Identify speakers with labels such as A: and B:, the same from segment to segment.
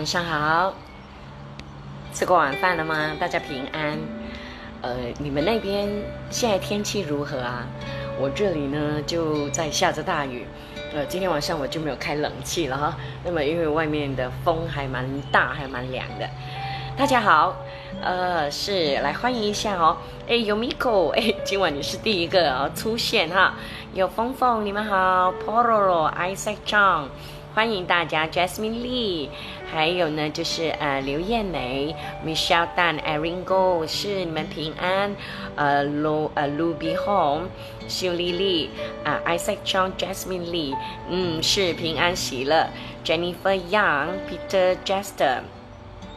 A: 晚上好，吃过晚饭了吗？大家平安。呃，你们那边现在天气如何啊？我这里呢就在下着大雨。呃，今天晚上我就没有开冷气了哈。那么因为外面的风还蛮大，还蛮凉的。大家好，呃，是来欢迎一下哦。哎，有 Miko，哎，今晚你是第一个哦出现哈。有峰峰，你们好，Pororo，Isaac Chang。欢迎大家，Jasmine Lee，还有呢，就是呃刘艳梅，Michelle Dan，Erin Go，是你们平安，呃 Lu 呃 Ruby Home，秀丽丽啊，Isaac Chong，Jasmine Lee，嗯是平安喜乐，Jennifer Young，Peter Jester，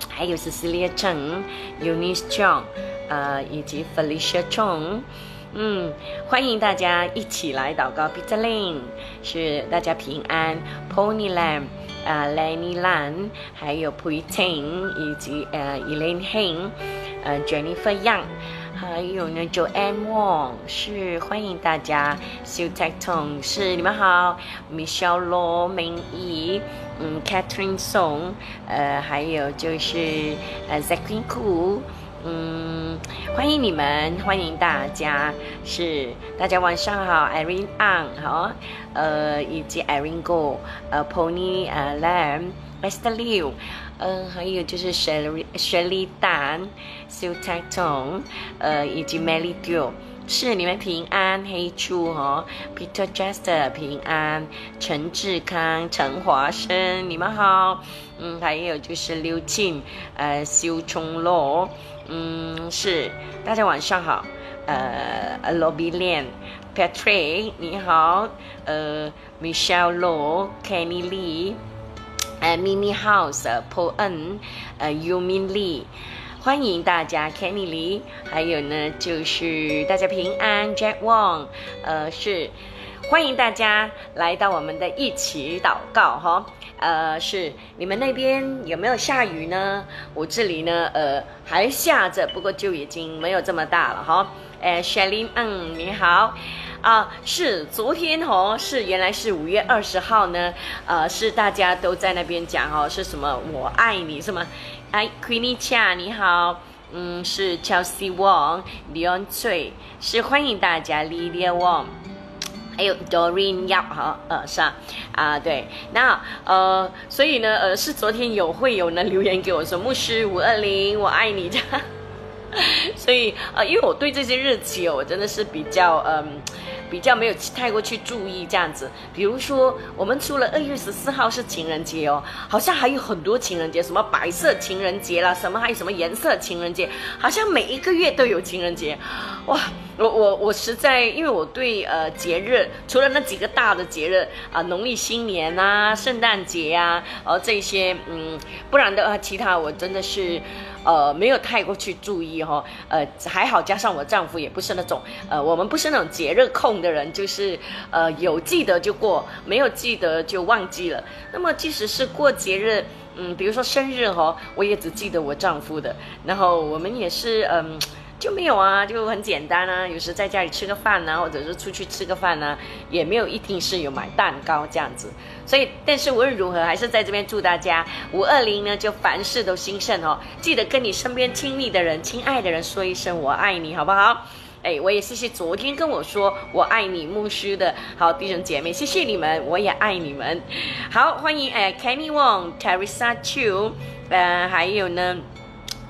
A: 还有是 Celia Cheng，Eunice Chong，呃以及 Felicia Chong。嗯，欢迎大家一起来祷告。Peter Lin 是大家平安。Pony Lam 呃，Lenny Lan，还有 p u i t i n 以及呃 Elaine Hing，呃 Jennifer Young，还有呢 Joanne Wong 是欢迎大家。Sue Tacton 是你们好。Michelle 罗明仪，嗯，Catherine Song，呃，还有就是呃 Zackin Ku。嗯，欢迎你们，欢迎大家，是大家晚上好，Irene Ang 好，呃，以及 Irene Go，呃，Pony 呃 Lam，Esther Liu，呃，还有就是 Shelly Shelly dan suit 太痛，呃，以及 Melly Dio。是你们平安，黑猪哦，Peter Jester 平安，陈志康、陈华生，你们好，嗯，还有就是刘静，呃，修冲洛，嗯，是大家晚上好，呃，Lobby Lian，Patrick 你好，呃，Michelle Low Kenny Lee，呃，Mini House，Paul N，呃，Yumin Lee。欢迎大家，Kenny Lee，还有呢，就是大家平安，Jack Wong，呃，是欢迎大家来到我们的一起祷告哈，呃，是你们那边有没有下雨呢？我这里呢，呃，还下着，不过就已经没有这么大了哈。哎，Shelly，嗯，你好，啊，是昨天哦，是原来是五月二十号呢，呃，是大家都在那边讲哦，是什么？我爱你，是吗？哎，Queenie Chia，你好，嗯，是 Chelsea Wong，Leon Cui，是欢迎大家，Lilia Wong，还有 Doreen Yap，哈，呃，是啊，啊，对，那呃，所以呢，呃，是昨天有会友呢留言给我说，牧师五二零，我爱你，所以呃，因为我对这些日期哦，我真的是比较嗯。比较没有太过去注意这样子，比如说我们除了二月十四号是情人节哦，好像还有很多情人节，什么白色情人节啦，什么还有什么颜色情人节，好像每一个月都有情人节，哇！我我我实在，因为我对呃节日，除了那几个大的节日啊，农历新年啊、圣诞节呀，呃这些，嗯，不然的话，其他我真的是，呃，没有太过去注意哈，呃，还好加上我丈夫也不是那种，呃，我们不是那种节日控的人，就是呃有记得就过，没有记得就忘记了。那么即使是过节日，嗯，比如说生日哈，我也只记得我丈夫的，然后我们也是嗯。就没有啊，就很简单啊。有时在家里吃个饭呢，或者是出去吃个饭呢，也没有一定是有买蛋糕这样子。所以，但是无论如何，还是在这边祝大家五二零呢，就凡事都兴盛哦。记得跟你身边亲密的人、亲爱的人说一声我爱你，好不好？哎，我也谢谢昨天跟我说我爱你牧师的好弟兄姐妹，谢谢你们，我也爱你们。好，欢迎哎，Kenny Wong、Teresa Chu，呃，还有呢。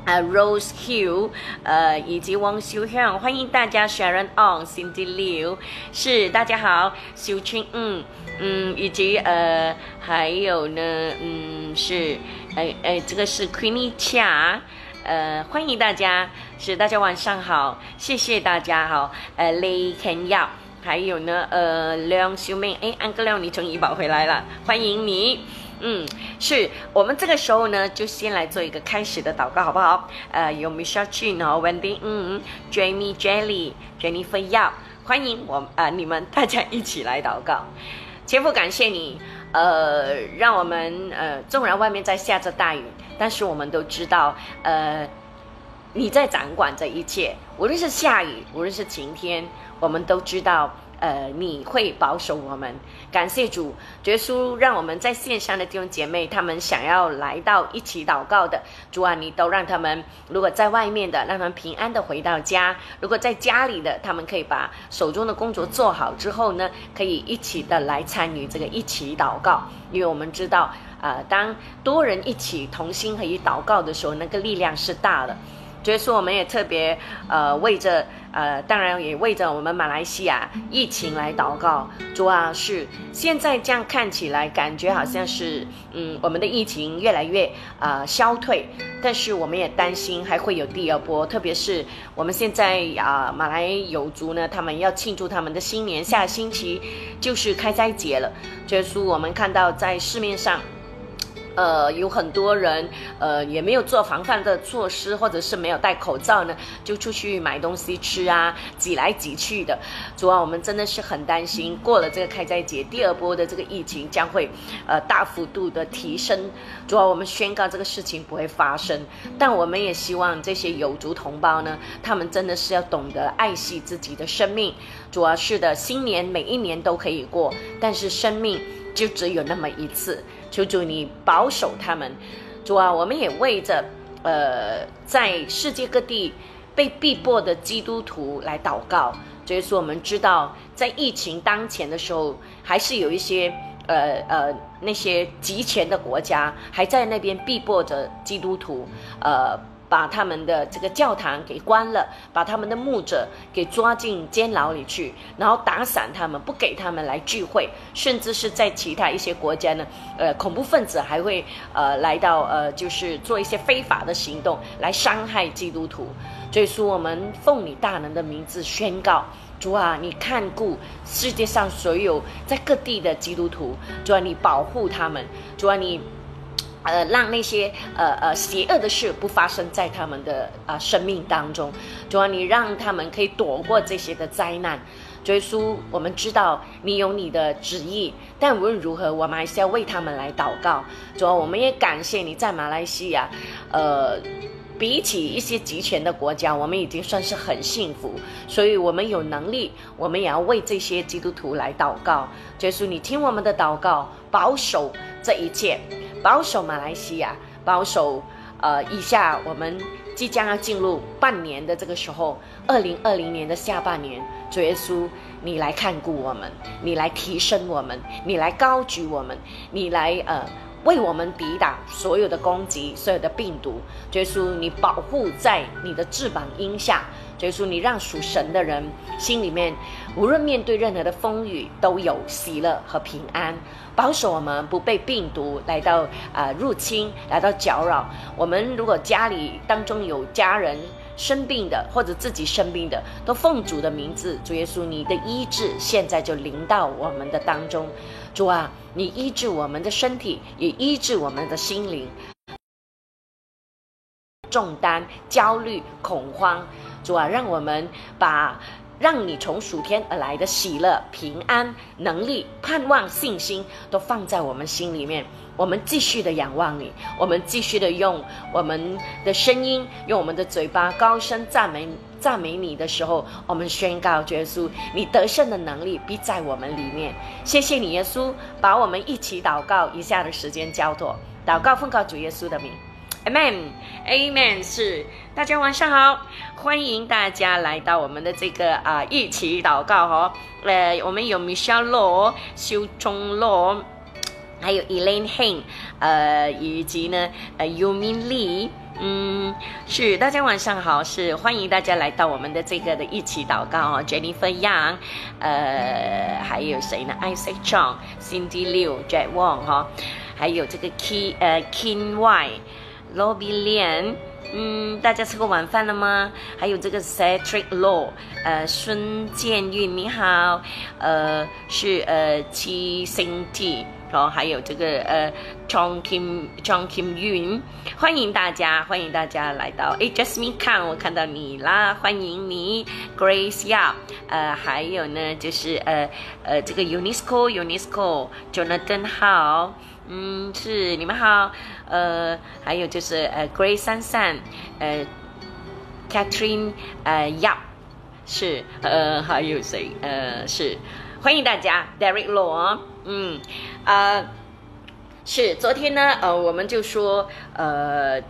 A: 啊，Rose Hill，呃，以及汪修香，欢迎大家，Sharon On，Cindy Liu，是大家好，修春，嗯嗯，以及呃，还有呢，嗯，是，哎哎，这个是 Queenie Chia，呃，欢迎大家，是大家晚上好，谢谢大家好，呃，Lei Ken Yao，还有呢，呃，梁秀明，哎，安哥亮，你从怡宝回来了，欢迎你。嗯，是我们这个时候呢，就先来做一个开始的祷告，好不好？呃，有 Michelle Chin 哦，Wendy，嗯，Jamie Jelly，Jennifer Yap，欢迎我呃你们大家一起来祷告。天父感谢你，呃，让我们呃，纵然外面在下着大雨，但是我们都知道，呃，你在掌管这一切，无论是下雨，无论是晴天，我们都知道。呃，你会保守我们。感谢主，耶稣让我们在线上的弟兄姐妹，他们想要来到一起祷告的，主啊，你都让他们，如果在外面的，让他们平安的回到家；如果在家里的，他们可以把手中的工作做好之后呢，可以一起的来参与这个一起祷告，因为我们知道，呃，当多人一起同心合一祷告的时候，那个力量是大的。所以说，我们也特别呃为着呃，当然也为着我们马来西亚疫情来祷告。主啊，是现在这样看起来，感觉好像是嗯，我们的疫情越来越呃消退，但是我们也担心还会有第二波。特别是我们现在啊，马来友族呢，他们要庆祝他们的新年，下星期就是开斋节了。所以说，我们看到在市面上。呃，有很多人，呃，也没有做防范的措施，或者是没有戴口罩呢，就出去买东西吃啊，挤来挤去的。主要我们真的是很担心，过了这个开斋节，第二波的这个疫情将会，呃，大幅度的提升。主要我们宣告这个事情不会发生，但我们也希望这些有族同胞呢，他们真的是要懂得爱惜自己的生命。主要是的，新年每一年都可以过，但是生命就只有那么一次。求主你保守他们，主啊，我们也为着呃在世界各地被逼迫的基督徒来祷告。所以说，我们知道在疫情当前的时候，还是有一些呃呃那些极权的国家还在那边逼迫着基督徒，呃。把他们的这个教堂给关了，把他们的牧者给抓进监牢里去，然后打散他们，不给他们来聚会，甚至是在其他一些国家呢，呃，恐怖分子还会呃来到呃，就是做一些非法的行动来伤害基督徒。所以说，我们奉你大能的名字宣告：主啊，你看顾世界上所有在各地的基督徒，主啊，你保护他们，主啊，你。呃，让那些呃呃邪恶的事不发生在他们的啊生命当中，主啊，你让他们可以躲过这些的灾难。耶稣，我们知道你有你的旨意，但无论如何，我们还是要为他们来祷告。主啊，我们也感谢你在马来西亚，呃，比起一些集权的国家，我们已经算是很幸福，所以我们有能力，我们也要为这些基督徒来祷告。耶稣，你听我们的祷告，保守这一切。保守马来西亚，保守呃，以下我们即将要进入半年的这个时候，二零二零年的下半年，主耶稣，你来看顾我们，你来提升我们，你来高举我们，你来呃，为我们抵挡所有的攻击，所有的病毒。主耶稣，你保护在你的翅膀荫下。主耶稣，你让属神的人心里面，无论面对任何的风雨，都有喜乐和平安。保守我们不被病毒来到啊入侵，来到搅扰。我们如果家里当中有家人生病的，或者自己生病的，都奉主的名字，主耶稣，你的医治现在就临到我们的当中。主啊，你医治我们的身体，也医治我们的心灵。重担、焦虑、恐慌，主啊，让我们把。让你从属天而来的喜乐、平安、能力、盼望、信心，都放在我们心里面。我们继续的仰望你，我们继续的用我们的声音，用我们的嘴巴高声赞美赞美你的时候，我们宣告耶稣，你得胜的能力必在我们里面。谢谢你，耶稣，把我们一起祷告一下的时间交托，祷告奉告主耶稣的名。Amen，Amen，是大家晚上好，欢迎大家来到我们的这个啊一起祷告哈。呃，我们有 Michelle Law、修忠 Law，还有 Elaine Heng，呃，以及呢呃 Yumin Lee，嗯，是大家晚上好，是欢迎大家来到我们的这个的一起祷告哦。Jennifer Yang，呃，还有谁呢？Isaac Chong、Cindy Liu、Jack Wong 哈，还有这个 Key 呃 Kin Y。罗比莲，嗯，大家吃过晚饭了吗？还有这个 Cedric Law，呃，孙建运你好，呃，是呃七星 T，然后还有这个呃 Chong Kim Chong Kim Yun，欢迎大家，欢迎大家来到。哎，Jasmine Kang，我看到你啦，欢迎你，Grace Yao，呃，还有呢，就是呃呃这个 UNESCO UNESCO Jonathan 好。嗯，是你们好，呃，还有就是呃，Grace 珊珊，呃，Catherine，呃，Yap，是，呃，还有谁？呃，是，欢迎大家，Derek 罗，嗯，呃，是，昨天呢，呃，我们就说，呃。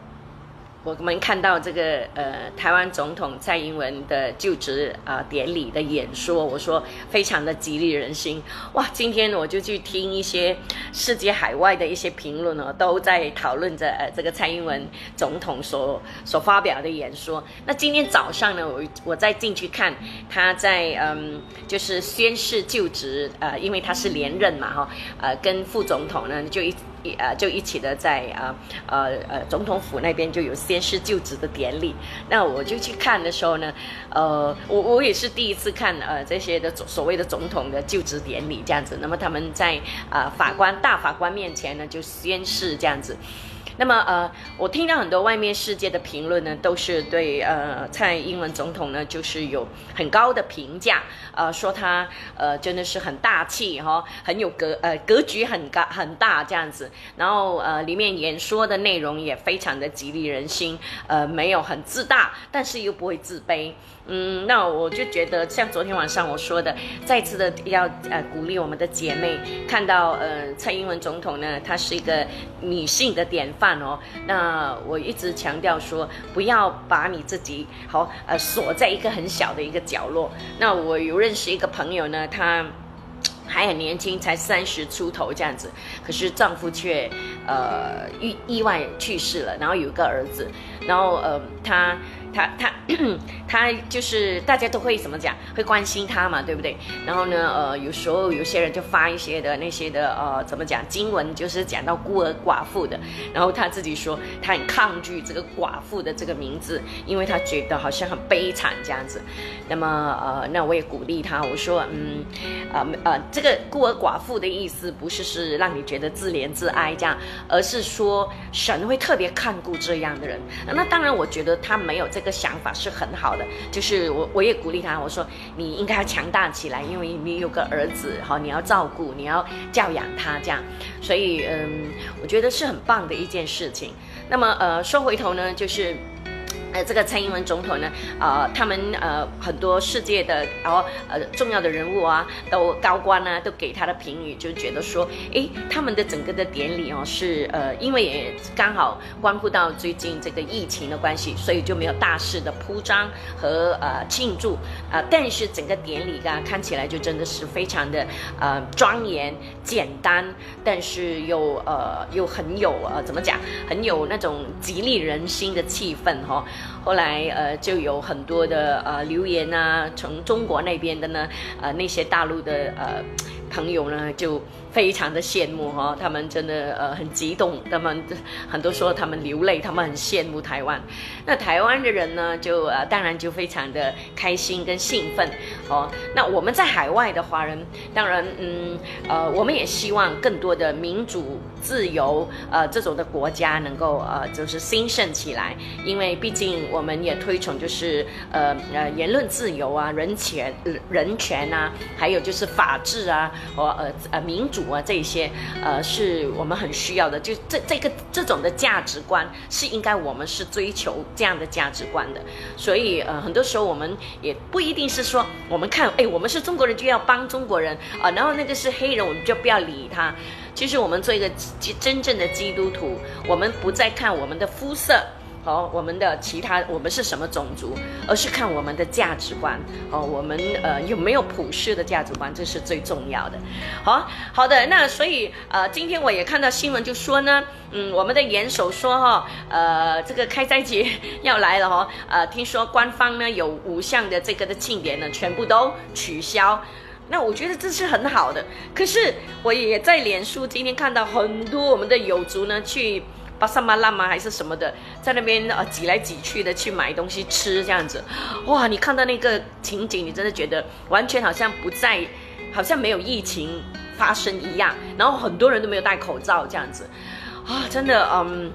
A: 我们看到这个呃，台湾总统蔡英文的就职啊典礼的演说，我说非常的激励人心哇！今天我就去听一些世界海外的一些评论呢，都在讨论着呃这个蔡英文总统所所发表的演说。那今天早上呢，我我再进去看他在嗯就是宣誓就职呃，因为他是连任嘛哈，呃跟副总统呢就一。一呃，就一起的在啊呃呃总统府那边就有宣誓就职的典礼。那我就去看的时候呢，呃，我我也是第一次看呃这些的所谓的总统的就职典礼这样子。那么他们在啊法官大法官面前呢就宣誓这样子。那么呃，我听到很多外面世界的评论呢，都是对呃蔡英文总统呢，就是有很高的评价，呃，说他呃真的是很大气哈，很有格呃格局很高很大这样子，然后呃里面演说的内容也非常的激励人心，呃没有很自大，但是又不会自卑。嗯，那我就觉得像昨天晚上我说的，再次的要呃鼓励我们的姐妹，看到呃蔡英文总统呢，她是一个女性的典范哦。那我一直强调说，不要把你自己好呃锁在一个很小的一个角落。那我有认识一个朋友呢，她 还很年轻，才三十出头这样子，可是丈夫却呃意意外去世了，然后有一个儿子，然后呃她。他他他他就是大家都会怎么讲，会关心他嘛，对不对？然后呢，呃，有时候有些人就发一些的那些的呃，怎么讲经文，就是讲到孤儿寡妇的。然后他自己说，他很抗拒这个寡妇的这个名字，因为他觉得好像很悲惨这样子。那么呃，那我也鼓励他，我说嗯，呃呃，这个孤儿寡妇的意思不是是让你觉得自怜自哀这样，而是说神会特别看顾这样的人。那当然，我觉得他没有这。个想法是很好的，就是我我也鼓励他，我说你应该要强大起来，因为你有个儿子，好，你要照顾，你要教养他，这样，所以嗯，我觉得是很棒的一件事情。那么呃，说回头呢，就是。呃，这个蔡英文总统呢，呃，他们呃很多世界的然后呃重要的人物啊，都高官呢，都给他的评语，就觉得说，哎，他们的整个的典礼哦，是呃，因为也刚好关乎到最近这个疫情的关系，所以就没有大肆的铺张和呃庆祝呃，但是整个典礼啊，看起来就真的是非常的呃庄严、简单，但是又呃又很有呃怎么讲，很有那种激励人心的气氛哈。后来，呃，就有很多的呃留言啊，从中国那边的呢，呃，那些大陆的呃朋友呢，就。非常的羡慕哈，他们真的呃很激动，他们很多时候他们流泪，他们很羡慕台湾。那台湾的人呢，就呃当然就非常的开心跟兴奋哦。那我们在海外的华人，当然嗯呃我们也希望更多的民主自由呃这种的国家能够呃就是兴盛起来，因为毕竟我们也推崇就是呃呃言论自由啊、人权人权啊，还有就是法治啊，和呃呃民主。啊，这一些呃是我们很需要的，就这这个这种的价值观是应该我们是追求这样的价值观的，所以呃很多时候我们也不一定是说我们看哎我们是中国人就要帮中国人啊，然后那个是黑人我们就不要理他。其实我们做一个真正的基督徒，我们不再看我们的肤色。好，我们的其他我们是什么种族，而是看我们的价值观。哦，我们呃有没有普世的价值观，这是最重要的。好，好的，那所以呃今天我也看到新闻就说呢，嗯，我们的元首说哈，呃这个开斋节要来了哈，呃听说官方呢有五项的这个的庆典呢全部都取消，那我觉得这是很好的。可是我也在脸书今天看到很多我们的友族呢去。巴萨马拉吗？还是什么的，在那边呃挤来挤去的去买东西吃这样子，哇！你看到那个情景，你真的觉得完全好像不在，好像没有疫情发生一样。然后很多人都没有戴口罩这样子，啊，真的，嗯。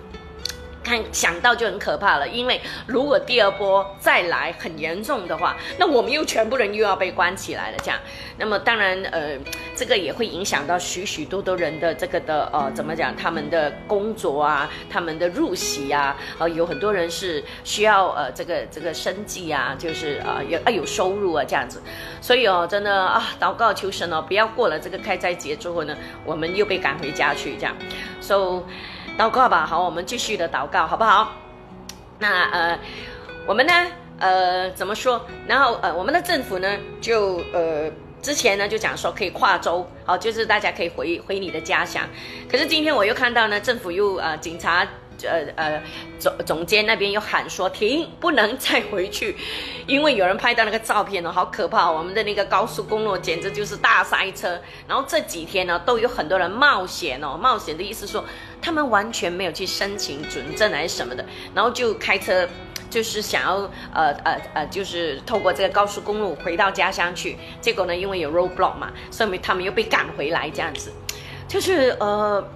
A: 看想到就很可怕了，因为如果第二波再来很严重的话，那我们又全部人又要被关起来了。这样，那么当然，呃，这个也会影响到许许多多人的这个的呃，怎么讲，他们的工作啊，他们的入息啊，呃，有很多人是需要呃这个这个生计啊，就是啊有啊有收入啊这样子，所以哦，真的啊，祷告求神哦，不要过了这个开斋节之后呢，我们又被赶回家去这样，so。祷告吧，好，我们继续的祷告，好不好？那呃，我们呢，呃，怎么说？然后呃，我们的政府呢，就呃，之前呢就讲说可以跨州，好，就是大家可以回回你的家乡。可是今天我又看到呢，政府又呃，警察。呃呃，总总监那边又喊说停，不能再回去，因为有人拍到那个照片哦，好可怕！我们的那个高速公路简直就是大塞车。然后这几天呢，都有很多人冒险哦，冒险的意思说他们完全没有去申请准证还是什么的，然后就开车，就是想要呃呃呃，就是透过这个高速公路回到家乡去。结果呢，因为有 roadblock 嘛，所以他们又被赶回来这样子，就是呃，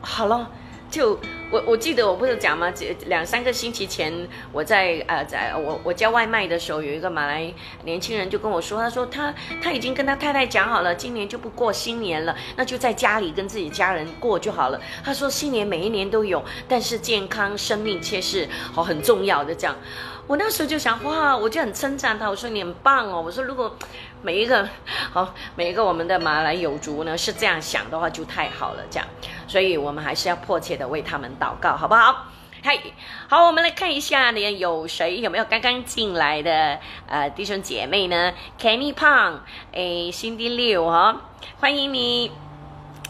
A: 好了。就我我记得我不是讲吗？两三个星期前，我在呃，在我我叫外卖的时候，有一个马来年轻人就跟我说，他说他他已经跟他太太讲好了，今年就不过新年了，那就在家里跟自己家人过就好了。他说新年每一年都有，但是健康生命却是好很重要的这样。我那时候就想，哇，我就很称赞他，我说你很棒哦，我说如果每一个好每一个我们的马来友族呢是这样想的话，就太好了这样。所以我们还是要迫切的为他们祷告，好不好？嗨，好，我们来看一下呢，有谁有没有刚刚进来的呃弟兄姐妹呢？Kenny Pang，哎，新第六哈，欢迎你。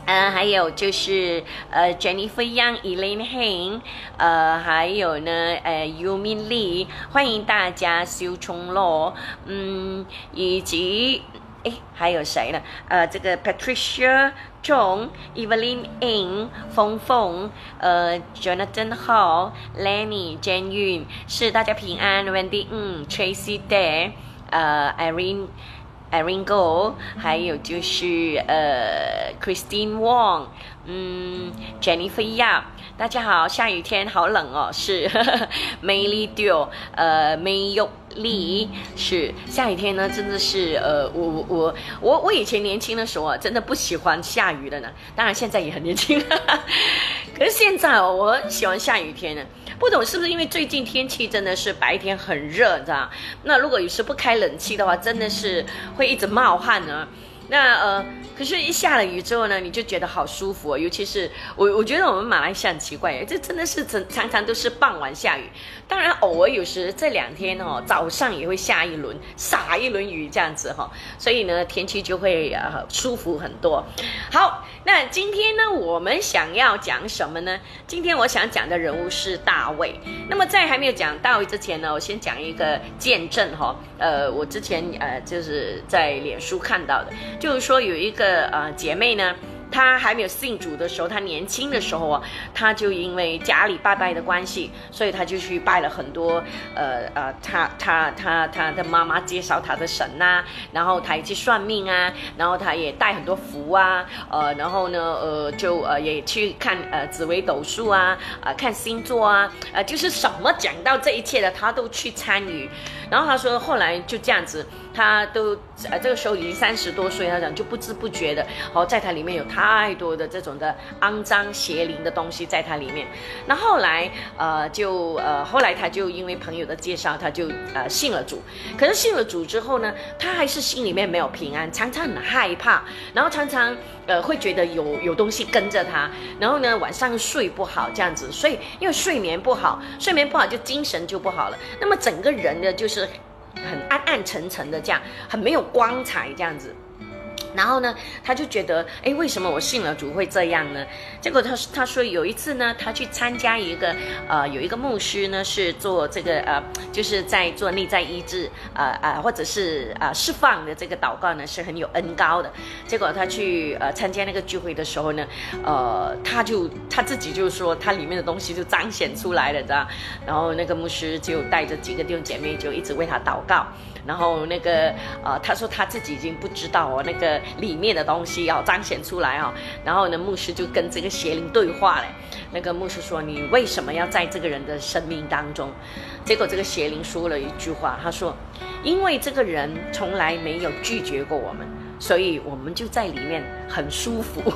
A: 嗯，还有就是呃，Jennifer Young，、Elaine Heng，呃，还有呢，呃，Yumin Lee，欢迎大家修冲洛，嗯，以及哎，还有谁呢？呃，这个 Patricia。Chong、Evelyn In、峰峰、呃，Jonathan Hall、Lenny、jan Yun，是大家平安，Wendy 嗯，Tracy Day，呃，Irene、Irene Go，还有就是呃，Christine Wong，嗯，Jennifer Yap。大家好，下雨天好冷哦，是 May Liu，呃，May Yu Li，是下雨天呢，真的是呃，我我我我以前年轻的时候啊，真的不喜欢下雨的呢，当然现在也很年轻，可是现在哦，我喜欢下雨天呢，不懂是不是因为最近天气真的是白天很热，你知道那如果有时不开冷气的话，真的是会一直冒汗呢。那呃，可是，一下了雨之后呢，你就觉得好舒服哦。尤其是我，我觉得我们马来西亚很奇怪，这真的是常常常都是傍晚下雨。当然，偶尔有时这两天哦，早上也会下一轮，洒一轮雨这样子哈。所以呢，天气就会呃舒服很多。好，那今天呢，我们想要讲什么呢？今天我想讲的人物是大卫。那么在还没有讲大卫之前呢，我先讲一个见证哈。呃，我之前呃就是在脸书看到的。就是说，有一个呃姐妹呢。他还没有信主的时候，他年轻的时候啊，他就因为家里拜拜的关系，所以他就去拜了很多，呃呃，他他他他的妈妈介绍他的神呐，然后他也去算命啊，然后他也带很多符啊，呃，然后呢，呃，就呃也去看呃紫微斗数啊，啊看星座啊，呃就是什么讲到这一切的，他都去参与。然后他说后来就这样子，他都呃这个时候已经三十多岁，他讲就不知不觉的，哦，在他里面有他。太多的这种的肮脏邪灵的东西在它里面，那后来呃就呃后来他就因为朋友的介绍，他就呃信了主。可是信了主之后呢，他还是心里面没有平安，常常很害怕，然后常常呃会觉得有有东西跟着他，然后呢晚上睡不好这样子，所以因为睡眠不好，睡眠不好就精神就不好了，那么整个人呢就是很暗暗沉沉的这样，很没有光彩这样子。然后呢，他就觉得，哎，为什么我信了主会这样呢？结果他他说有一次呢，他去参加一个，呃，有一个牧师呢是做这个，呃，就是在做内在医治，呃呃，或者是呃释放的这个祷告呢是很有恩高的。结果他去呃参加那个聚会的时候呢，呃，他就他自己就说他里面的东西就彰显出来了，知道？然后那个牧师就带着几个弟兄姐妹就一直为他祷告。然后那个呃，他说他自己已经不知道哦，那个里面的东西要彰显出来哦。然后呢，牧师就跟这个邪灵对话嘞。那个牧师说：“你为什么要在这个人的生命当中？”结果这个邪灵说了一句话，他说：“因为这个人从来没有拒绝过我们，所以我们就在里面很舒服。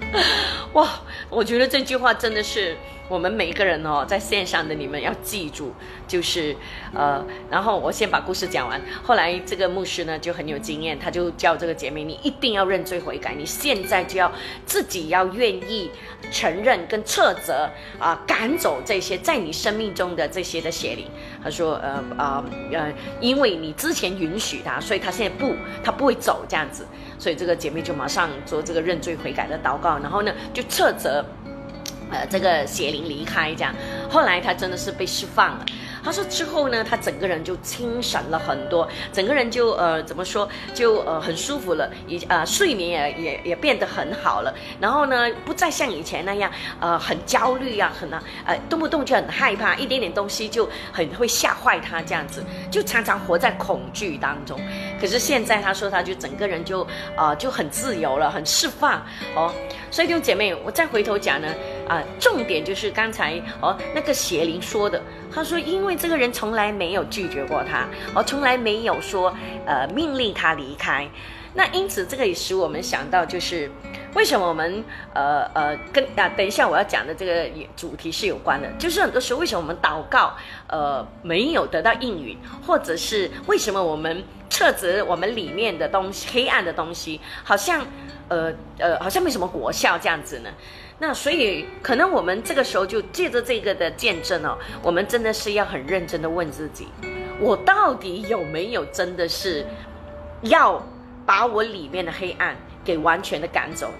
A: ”哇，我觉得这句话真的是。我们每一个人哦，在线上的你们要记住，就是呃，然后我先把故事讲完。后来这个牧师呢就很有经验，他就叫这个姐妹，你一定要认罪悔改，你现在就要自己要愿意承认跟斥责啊，赶走这些在你生命中的这些的邪灵。他说呃啊呃，因为你之前允许他，所以他现在不，他不会走这样子。所以这个姐妹就马上做这个认罪悔改的祷告，然后呢就斥责。呃，这个邪灵离开这样，后来他真的是被释放了。他说之后呢，他整个人就精神了很多，整个人就呃怎么说，就呃很舒服了，也呃睡眠也也也变得很好了。然后呢，不再像以前那样呃很焦虑啊，很呃动不动就很害怕，一点点东西就很会吓坏他这样子，就常常活在恐惧当中。可是现在他说，他就整个人就呃就很自由了，很释放哦。所以弟兄姐妹，我再回头讲呢。啊，重点就是刚才哦，那个邪灵说的，他说，因为这个人从来没有拒绝过他，哦，从来没有说呃命令他离开，那因此这个也使我们想到，就是为什么我们呃呃跟啊，等一下我要讲的这个主题是有关的，就是很多时候为什么我们祷告呃没有得到应允，或者是为什么我们撤责我们里面的东西黑暗的东西，好像呃呃好像没什么果效这样子呢？那所以，可能我们这个时候就借着这个的见证哦，我们真的是要很认真的问自己：我到底有没有真的是要把我里面的黑暗给完全的赶走？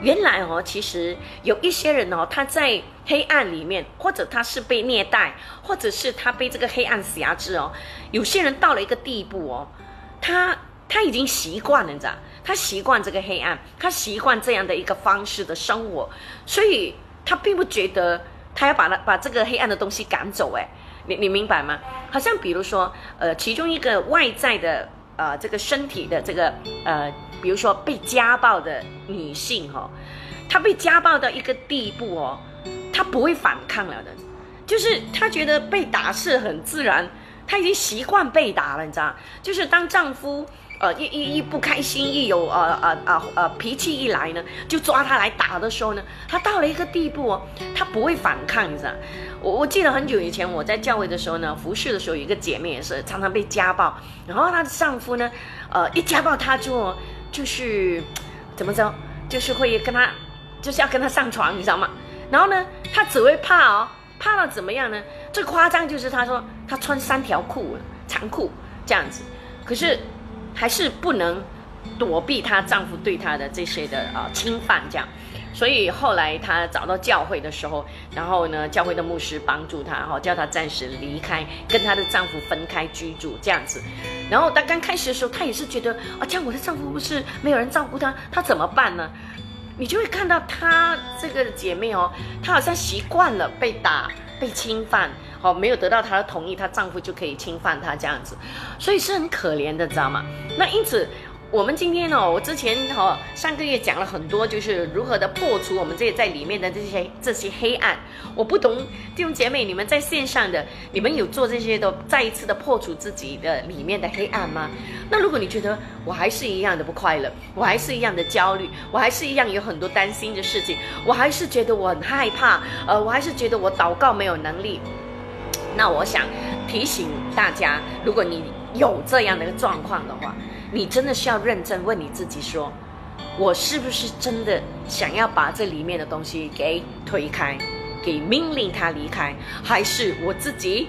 A: 原来哦，其实有一些人哦，他在黑暗里面，或者他是被虐待，或者是他被这个黑暗辖制哦。有些人到了一个地步哦，他他已经习惯了，你知道。他习惯这个黑暗，他习惯这样的一个方式的生活，所以他并不觉得他要把他把这个黑暗的东西赶走。哎，你你明白吗？好像比如说，呃，其中一个外在的呃这个身体的这个呃，比如说被家暴的女性哈，她被家暴到一个地步哦，她不会反抗了的，就是她觉得被打是很自然，她已经习惯被打了，你知道？就是当丈夫。呃，一一一不开心，一有呃呃呃呃脾气一来呢，就抓他来打的时候呢，他到了一个地步哦，他不会反抗，你知道？我我记得很久以前我在教会的时候呢，服侍的时候，有一个姐妹也是常常被家暴，然后她的丈夫呢，呃，一家暴她就就是怎么着，就是会跟她就是要跟她上床，你知道吗？然后呢，她只会怕哦，怕到怎么样呢？最夸张就是她说她穿三条裤长裤这样子，可是。还是不能躲避她丈夫对她的这些的啊侵犯，这样，所以后来她找到教会的时候，然后呢，教会的牧师帮助她哈，叫她暂时离开，跟她的丈夫分开居住这样子。然后她刚开始的时候，她也是觉得啊，这样我的丈夫不是没有人照顾她，她怎么办呢？你就会看到她这个姐妹哦，她好像习惯了被打、被侵犯。好，没有得到她的同意，她丈夫就可以侵犯她这样子，所以是很可怜的，知道吗？那因此。我们今天呢，我之前哈上个月讲了很多，就是如何的破除我们这些在里面的这些这些黑暗。我不懂弟兄姐妹，你们在线上的，你们有做这些的再一次的破除自己的里面的黑暗吗？那如果你觉得我还是一样的不快乐，我还是一样的焦虑，我还是一样有很多担心的事情，我还是觉得我很害怕，呃，我还是觉得我祷告没有能力，那我想提醒大家，如果你有这样的一个状况的话。你真的需要认真问你自己：说，我是不是真的想要把这里面的东西给推开，给命令他离开，还是我自己？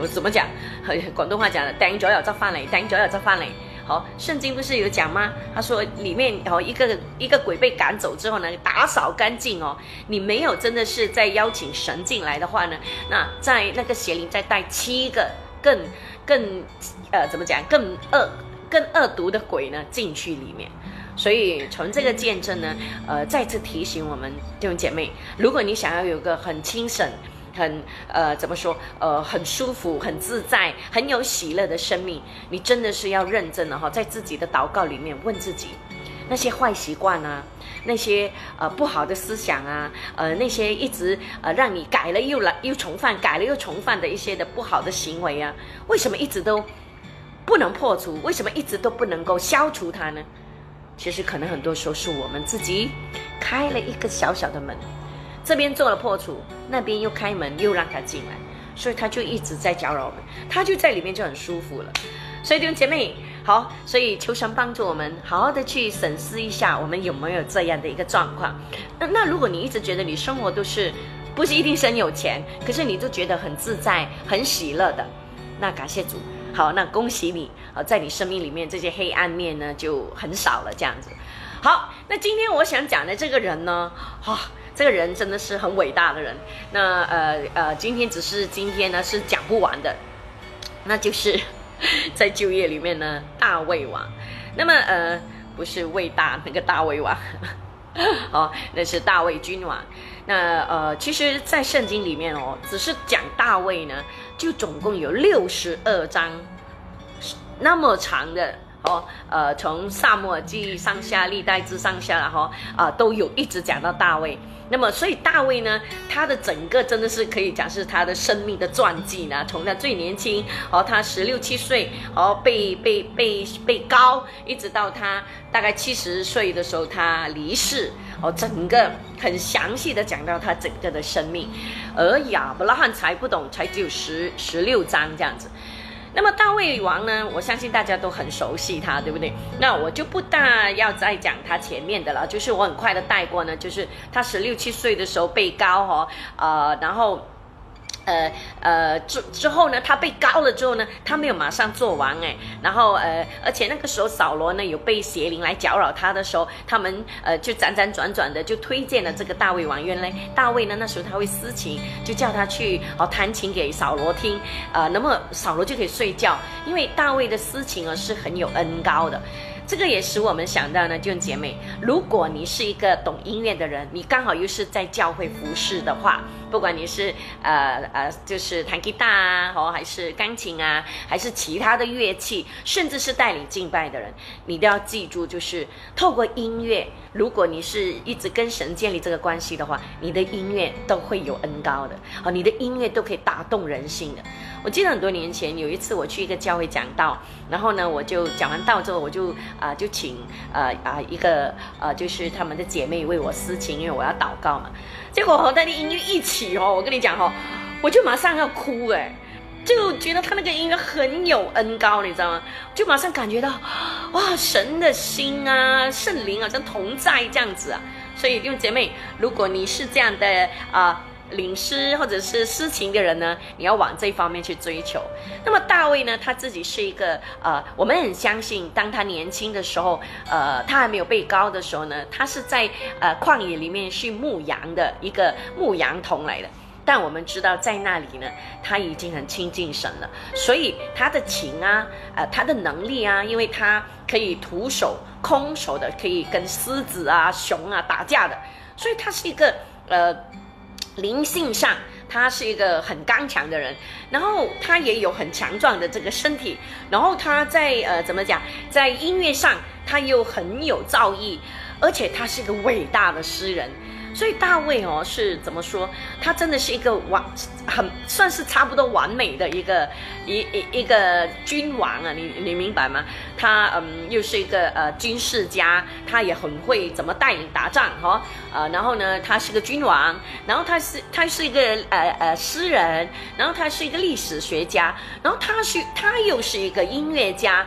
A: 我怎么讲？广东话讲的“等咗又再翻嚟，等咗又再翻嚟”。好，圣经不是有讲吗？他说里面哦，一个一个鬼被赶走之后呢，打扫干净哦。你没有真的是在邀请神进来的话呢，那在那个邪灵再带七个更更呃，怎么讲？更恶。更恶毒的鬼呢进去里面，所以从这个见证呢，呃，再次提醒我们弟兄姐妹，如果你想要有个很清省、很呃怎么说呃很舒服、很自在、很有喜乐的生命，你真的是要认真的哈，在自己的祷告里面问自己，那些坏习惯啊，那些呃不好的思想啊，呃那些一直呃让你改了又来又重犯、改了又重犯的一些的不好的行为啊，为什么一直都不能破除？为什么一直都不能够消除它呢？其实可能很多时候是我们自己开了一个小小的门。这边做了破除，那边又开门又让他进来，所以他就一直在搅扰我们，他就在里面就很舒服了。所以弟兄姐妹，好，所以求神帮助我们，好好的去审视一下，我们有没有这样的一个状况。那那如果你一直觉得你生活都是不是一定是很有钱，可是你都觉得很自在、很喜乐的，那感谢主，好，那恭喜你啊，在你生命里面这些黑暗面呢就很少了，这样子。好，那今天我想讲的这个人呢，哈。这个人真的是很伟大的人。那呃呃，今天只是今天呢是讲不完的，那就是 在就业里面呢，大卫王。那么呃，不是魏大那个大卫王，哦，那是大卫君王。那呃，其实，在圣经里面哦，只是讲大卫呢，就总共有六十二章，那么长的。哦，呃，从萨摩尔记上下历代之上下，然后啊，都有一直讲到大卫。那么，所以大卫呢，他的整个真的是可以讲是他的生命的传记呢。从他最年轻，哦，他十六七岁，哦，被被被被高，一直到他大概七十岁的时候，他离世，哦，整个很详细的讲到他整个的生命。而亚伯拉罕才不懂，才只有十十六章这样子。那么大胃王呢？我相信大家都很熟悉他，对不对？那我就不大要再讲他前面的了，就是我很快的带过呢，就是他十六七岁的时候被高哈，呃，然后。呃呃之之后呢，他被高了之后呢，他没有马上做完哎，然后呃，而且那个时候扫罗呢有被邪灵来搅扰他的时候，他们呃就辗辗转转的就推荐了这个大卫王，原来大卫呢那时候他会私情，就叫他去哦弹琴给扫罗听，呃，那么扫罗就可以睡觉，因为大卫的私情啊是很有恩高的。这个也使我们想到呢，弟兄姐妹，如果你是一个懂音乐的人，你刚好又是在教会服侍的话，不管你是呃呃，就是弹吉他啊，哦，还是钢琴啊，还是其他的乐器，甚至是带领敬拜的人，你都要记住，就是透过音乐，如果你是一直跟神建立这个关系的话，你的音乐都会有恩高的，哦，你的音乐都可以打动人心的。我记得很多年前有一次我去一个教会讲道，然后呢，我就讲完道之后，我就啊就请呃啊一个呃就是他们的姐妹为我私情，因为我要祷告嘛。结果和他的音乐一起哦，我跟你讲哈，我就马上要哭哎，就觉得他那个音乐很有恩高，你知道吗？就马上感觉到哇神的心啊，圣灵好像同在这样子啊。所以弟兄姐妹，如果你是这样的啊。领诗或者是诗情的人呢，你要往这方面去追求。那么大卫呢，他自己是一个呃，我们很相信，当他年轻的时候，呃，他还没有被高的时候呢，他是在呃旷野里面去牧羊的一个牧羊童来的。但我们知道，在那里呢，他已经很亲近神了，所以他的情啊，呃，他的能力啊，因为他可以徒手空手的，可以跟狮子啊、熊啊打架的，所以他是一个呃。灵性上，他是一个很刚强的人，然后他也有很强壮的这个身体，然后他在呃怎么讲，在音乐上他又很有造诣，而且他是一个伟大的诗人。所以大卫哦是怎么说？他真的是一个完很算是差不多完美的一个一一一个君王啊！你你明白吗？他嗯又是一个呃军事家，他也很会怎么带领打仗哈呃，然后呢他是个君王，然后他是他是一个呃呃诗人，然后他是一个历史学家，然后他是他又是一个音乐家，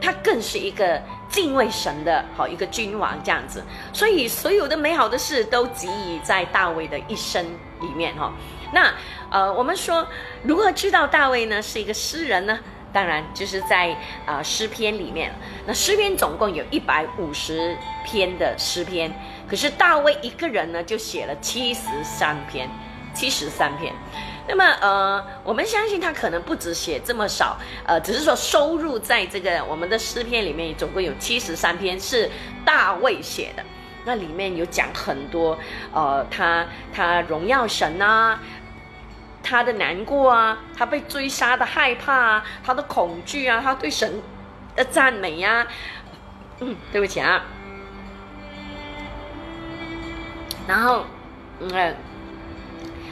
A: 他更是一个。敬畏神的好一个君王这样子，所以所有的美好的事都集于在大卫的一生里面哈。那呃，我们说如何知道大卫呢是一个诗人呢？当然就是在啊诗篇里面。那诗篇总共有一百五十篇的诗篇，可是大卫一个人呢就写了七十三篇，七十三篇。那么，呃，我们相信他可能不止写这么少，呃，只是说收入在这个我们的诗篇里面，总共有七十三篇是大卫写的。那里面有讲很多，呃，他他荣耀神呐，他的难过啊，他被追杀的害怕啊，他的恐惧啊，他对神的赞美呀。嗯，对不起啊。然后，嗯，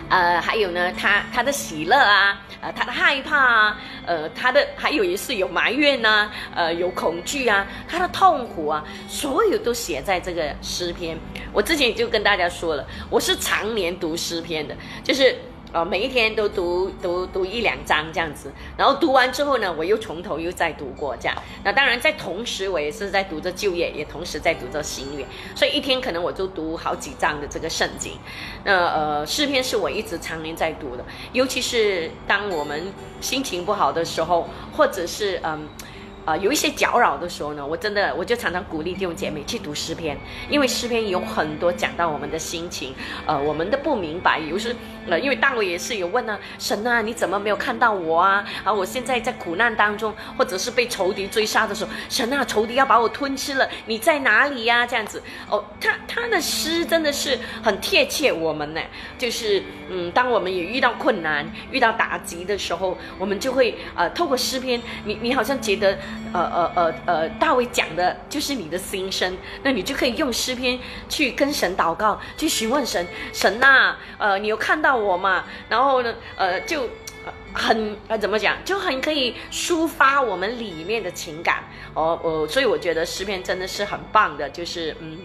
A: 呃，还有呢，他他的喜乐啊。呃，他的害怕啊，呃，他的还有一次有埋怨呐，呃，有恐惧啊，他的痛苦啊，所有都写在这个诗篇。我之前就跟大家说了，我是常年读诗篇的，就是。哦，每一天都读读读一两章这样子，然后读完之后呢，我又从头又再读过这样。那当然，在同时我也是在读着就业，也同时在读着新约，所以一天可能我就读好几章的这个圣经。那呃，诗篇是我一直常年在读的，尤其是当我们心情不好的时候，或者是嗯。啊，有一些搅扰的时候呢，我真的我就常常鼓励弟兄姐妹去读诗篇，因为诗篇有很多讲到我们的心情，呃，我们的不明白，有时呃，因为大卫也是有问啊，神啊，你怎么没有看到我啊？啊，我现在在苦难当中，或者是被仇敌追杀的时候，神啊，仇敌要把我吞吃了，你在哪里呀？这样子哦，他他的诗真的是很贴切我们呢，就是嗯，当我们也遇到困难、遇到打击的时候，我们就会呃，透过诗篇，你你好像觉得。呃呃呃呃，大卫讲的就是你的心声，那你就可以用诗篇去跟神祷告，去询问神，神呐，呃，你有看到我吗？然后呢，呃，就很呃怎么讲，就很可以抒发我们里面的情感哦，我所以我觉得诗篇真的是很棒的，就是嗯。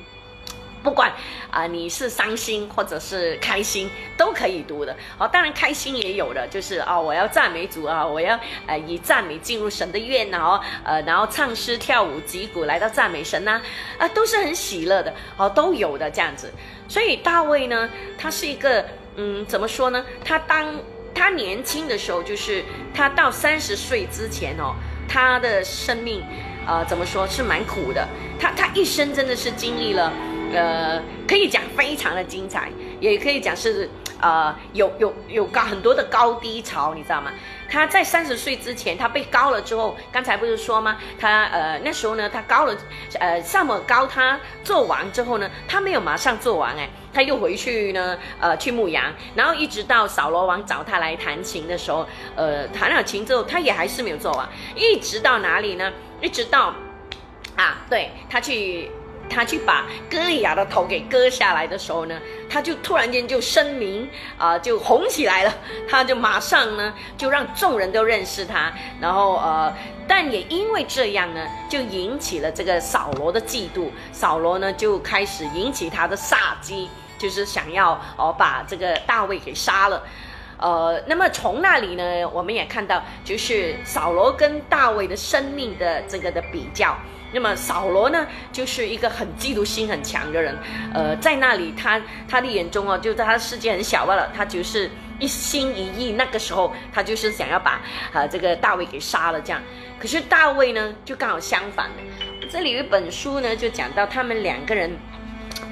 A: 不管啊，你是伤心或者是开心，都可以读的。哦，当然开心也有的，就是啊，我要赞美主啊，我要呃以赞美进入神的院呐，哦，呃，然后唱诗跳舞击鼓来到赞美神呐，啊，都是很喜乐的，哦，都有的这样子。所以大卫呢，他是一个嗯，怎么说呢？他当他年轻的时候，就是他到三十岁之前哦，他的生命呃，怎么说是蛮苦的。他他一生真的是经历了。呃，可以讲非常的精彩，也可以讲是呃有有有高很多的高低潮，你知道吗？他在三十岁之前，他被高了之后，刚才不是说吗？他呃那时候呢，他高了，呃上么高他做完之后呢，他没有马上做完哎，他又回去呢，呃去牧羊，然后一直到扫罗王找他来弹琴的时候，呃弹了琴之后，他也还是没有做完，一直到哪里呢？一直到啊，对他去。他去把歌利亚的头给割下来的时候呢，他就突然间就声名啊，就红起来了。他就马上呢，就让众人都认识他。然后呃，但也因为这样呢，就引起了这个扫罗的嫉妒。扫罗呢，就开始引起他的杀机，就是想要哦把这个大卫给杀了。呃，那么从那里呢，我们也看到，就是扫罗跟大卫的生命的这个的比较。那么扫罗呢，就是一个很嫉妒心很强的人，呃，在那里他他的眼中哦，就在他的世界很小罢了，他就是一心一意，那个时候他就是想要把啊这个大卫给杀了这样。可是大卫呢，就刚好相反的。这里有一本书呢，就讲到他们两个人，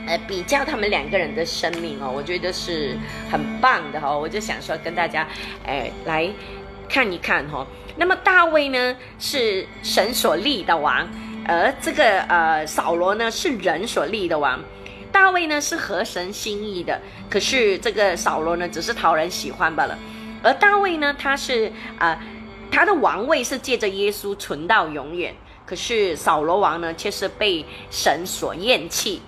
A: 呃，比较他们两个人的生命哦，我觉得是很棒的哈。我就想说跟大家，哎，来看一看哈。那么大卫呢，是神所立的王。而这个呃扫罗呢是人所立的王，大卫呢是合神心意的，可是这个扫罗呢只是讨人喜欢罢了。而大卫呢他是啊他的王位是借着耶稣存到永远，可是扫罗王呢却是被神所厌弃。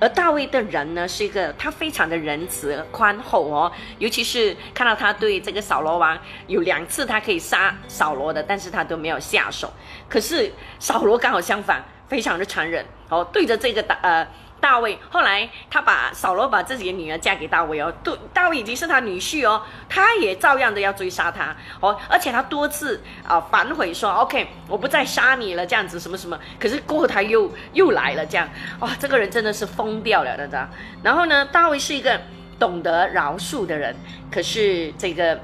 A: 而大卫的人呢，是一个他非常的仁慈宽厚哦，尤其是看到他对这个扫罗王有两次他可以杀扫罗的，但是他都没有下手。可是扫罗刚好相反，非常的残忍哦，对着这个大呃。大卫后来，他把扫罗把自己的女儿嫁给大卫哦，对，大卫已经是他女婿哦，他也照样的要追杀他哦，而且他多次啊反悔说，OK，我不再杀你了，这样子什么什么，可是过后他又又来了，这样哇，这个人真的是疯掉了，知道然后呢，大卫是一个懂得饶恕的人，可是这个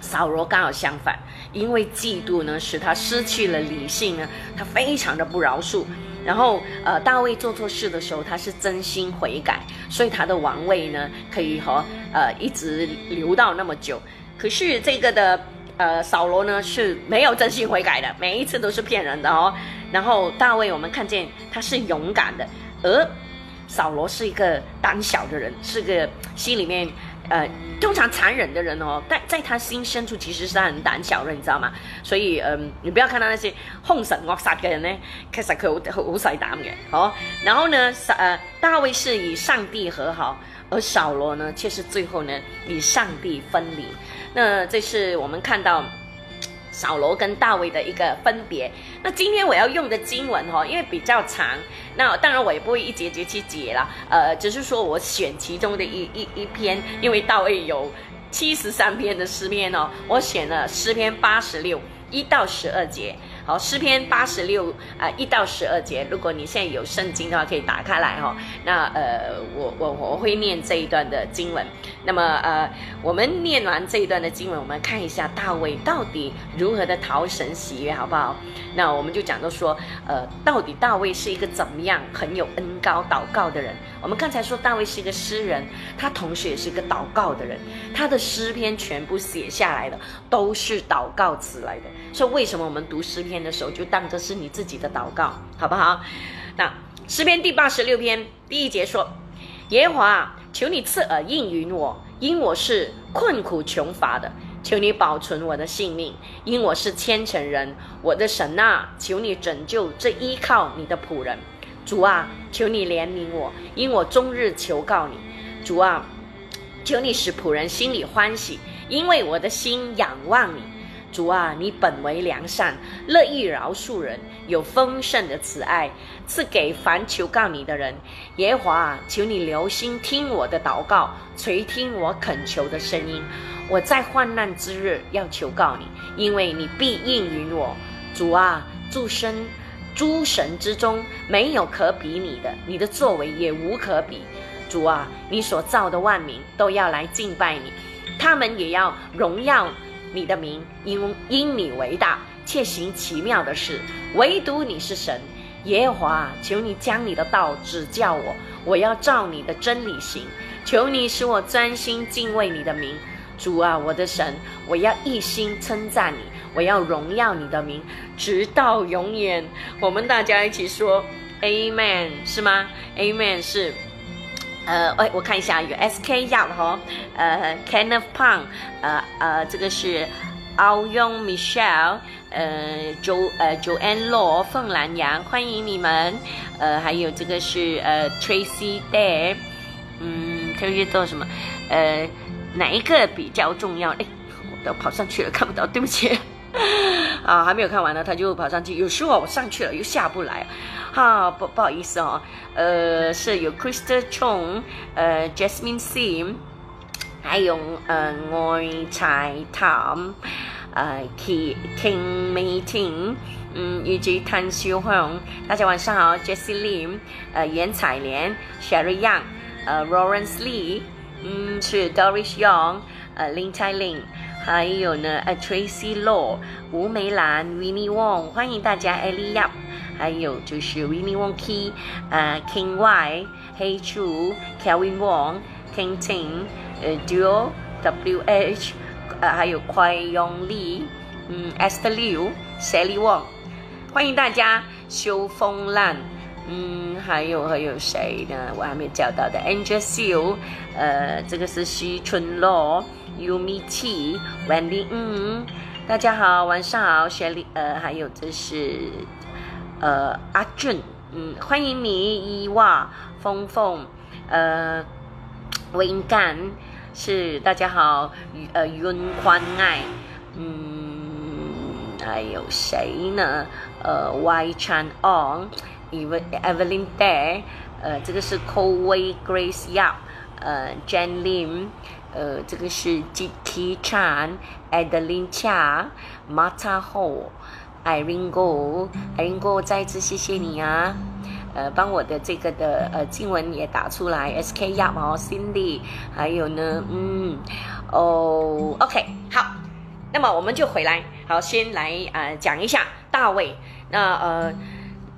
A: 扫罗刚好相反，因为嫉妒呢，使他失去了理性呢，他非常的不饶恕。然后，呃，大卫做错事的时候，他是真心悔改，所以他的王位呢，可以和呃一直留到那么久。可是这个的，呃，扫罗呢是没有真心悔改的，每一次都是骗人的哦。然后大卫，我们看见他是勇敢的，而扫罗是一个胆小的人，是个心里面呃，通常残忍的人哦，在在他心深处其实是很胆小的，你知道吗？所以，嗯，你不要看到那些凶神恶煞的人呢，其实佢好好细胆嘅，哦。然后呢，呃，大卫是与上帝和好，而扫罗呢，却是最后呢与上帝分离。那这是我们看到。扫罗跟大卫的一个分别。那今天我要用的经文哈，因为比较长，那当然我也不会一节节去解了，呃，只是说我选其中的一一一篇，因为大卫有七十三篇的诗篇哦，我选了诗篇八十六一到十二节。好，诗篇八十六啊一到十二节，如果你现在有圣经的话，可以打开来哈。那呃，我我我会念这一段的经文。那么呃，我们念完这一段的经文，我们看一下大卫到底如何的讨神喜悦，好不好？那我们就讲到说，呃，到底大卫是一个怎么样很有恩高祷告的人？我们刚才说大卫是一个诗人，他同时也是一个祷告的人，他的诗篇全部写下来的都是祷告词来的。所以为什么我们读诗篇？的时候就当这是你自己的祷告，好不好？那诗篇第八十六篇第一节说：“耶和华，求你赐耳应允我，因我是困苦穷乏的；求你保存我的性命，因我是虔诚人。我的神啊，求你拯救这依靠你的仆人。主啊，求你怜悯我，因我终日求告你。主啊，求你使仆人心里欢喜，因为我的心仰望你。”主啊，你本为良善，乐意饶恕人，有丰盛的慈爱，赐给凡求告你的人。耶和华，求你留心听我的祷告，垂听我恳求的声音。我在患难之日要求告你，因为你必应允我。主啊，诸神诸神之中没有可比你的，你的作为也无可比。主啊，你所造的万民都要来敬拜你，他们也要荣耀。你的名因因你为大，且行奇妙的事，唯独你是神，耶和华，求你将你的道指教我，我要照你的真理行。求你使我专心敬畏你的名，主啊，我的神，我要一心称赞你，我要荣耀你的名，直到永远。我们大家一起说，Amen，是吗？Amen 是。呃，哎，我看一下，有 S K 要哈，呃，Kenneth Pang，呃呃，这个是 Ao Yong Michelle，呃，Jo 呃 Joanne Law 凤兰阳，欢迎你们，呃，还有这个是呃 Tracy Day，嗯，Tracy 做什么？呃，哪一个比较重要？哎，我都跑上去了，看不到，对不起。啊，还没有看完呢，他就跑上去。有时候我上去了又下不来，哈，不不好意思哦。呃，是有 Crystal Chong，呃，Jasmine Sim，还有呃爱财谈，呃，King King Meeting，嗯，以及谭秀红。大家晚上好，Jessie Lim，呃，袁彩莲，Sherry Young，呃，Lawrence Lee，嗯，是 Doris Young，呃，林彩玲。还有呢，呃，Tracy Law、吴梅兰、Winnie Wong，欢迎大家 Ellie Yap，还有就是 Winnie Wong Key，呃，King Y、Hey Chu、Kevin Wong、King Ting，呃，Duo W H，呃，还有快用力，嗯，Esther Liu、Sally Wong，欢迎大家修风浪，嗯，还有还有谁呢？我还没找到的 Angel Siu，呃，这个是徐春乐。Yumi T. Wendy，嗯，大家好，晚上好，雪莉，呃，还有这是，呃，阿俊，嗯，欢迎你，伊娃，峰峰，呃，温干，是大家好，呃，云宽爱，嗯，还有谁呢？呃，Y Chan On，Evelyn Day，呃，这个是 Kowei Grace Yap，呃，Jan Lim。呃，这个是 Jiki Chan、Adeline Cha、Mata Ho、Irene Go，Irene Go，再一次谢谢你啊！呃，帮我的这个的呃经文也打出来，SK 亚毛 Cindy，还有呢，嗯，哦，OK，好，那么我们就回来，好，先来呃讲一下大卫，那呃。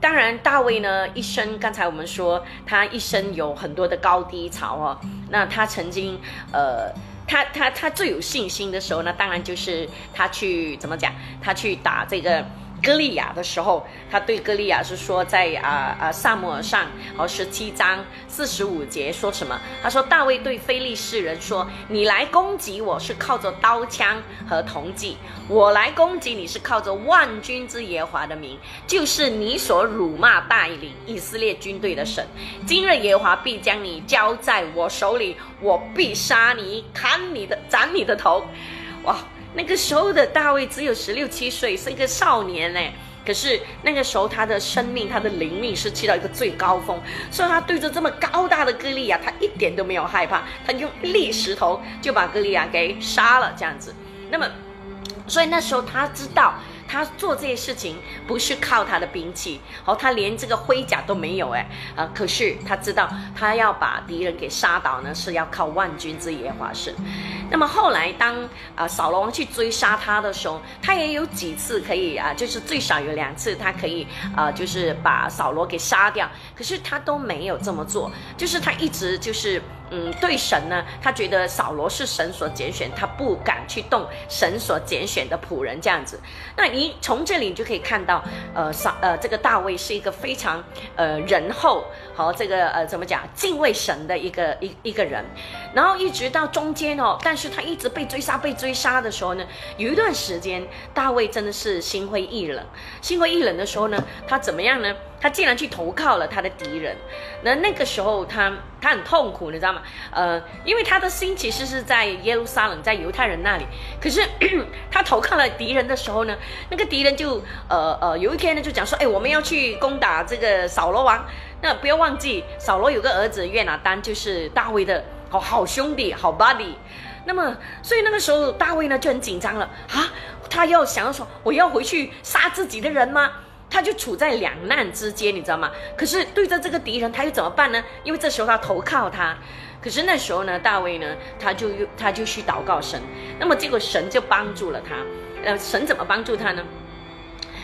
A: 当然，大卫呢一生，刚才我们说他一生有很多的高低潮哦。那他曾经，呃，他他他最有信心的时候呢，当然就是他去怎么讲？他去打这个歌利亚的时候，他对歌利亚是说，在啊啊萨摩尔上，好十七章四十五节说什么？他说大卫对非利士人说：“你来攻击我是靠着刀枪和铜戟，我来攻击你是靠着万军之耶华的名，就是你所辱骂带领以色列军队的神。今日耶华必将你交在我手里，我必杀你，砍你的，斩你的头。”哇！那个时候的大卫只有十六七岁，是一个少年呢。可是那个时候他的生命、他的灵命是去到一个最高峰，所以他对着这么高大的歌利亚，他一点都没有害怕，他用一石头就把歌利亚给杀了，这样子。那么，所以那时候他知道。他做这些事情不是靠他的兵器，好，他连这个盔甲都没有，哎，啊，可是他知道他要把敌人给杀倒呢，是要靠万军之耶和华神。那么后来当啊扫罗王去追杀他的时候，他也有几次可以啊，就是最少有两次他可以啊，就是把扫罗给杀掉，可是他都没有这么做，就是他一直就是。嗯，对神呢，他觉得扫罗是神所拣选，他不敢去动神所拣选的仆人这样子。那你从这里你就可以看到，呃，扫呃这个大卫是一个非常呃仁厚和这个呃怎么讲敬畏神的一个一一个人。然后一直到中间哦，但是他一直被追杀被追杀的时候呢，有一段时间大卫真的是心灰意冷，心灰意冷的时候呢，他怎么样呢？他竟然去投靠了他的敌人，那那个时候他他很痛苦，你知道吗？呃，因为他的心其实是在耶路撒冷，在犹太人那里。可是 他投靠了敌人的时候呢，那个敌人就呃呃有一天呢就讲说，哎，我们要去攻打这个扫罗王。那不要忘记，扫罗有个儿子约拿丹，就是大卫的好好兄弟，好 buddy。那么所以那个时候大卫呢就很紧张了啊，他要想要说，我要回去杀自己的人吗？他就处在两难之间，你知道吗？可是对着这个敌人，他又怎么办呢？因为这时候他投靠他，可是那时候呢，大卫呢，他就又他就去祷告神，那么结果神就帮助了他。呃，神怎么帮助他呢？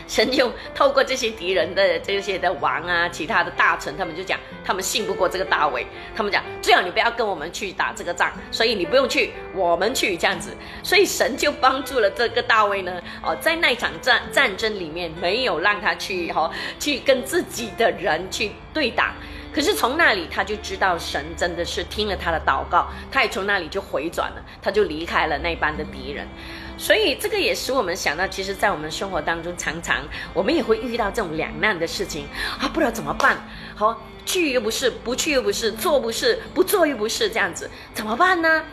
A: 神就透过这些敌人的这些的王啊，其他的大臣，他们就讲，他们信不过这个大卫，他们讲最好你不要跟我们去打这个仗，所以你不用去，我们去这样子，所以神就帮助了这个大卫呢，哦，在那场战战争里面没有让他去哈去跟自己的人去对打，可是从那里他就知道神真的是听了他的祷告，他也从那里就回转了，他就离开了那班的敌人。所以这个也使我们想到，其实，在我们生活当中，常常我们也会遇到这种两难的事情啊，不知道怎么办。好，去又不是，不去又不是，做不是，不做又不是，这样子怎么办呢？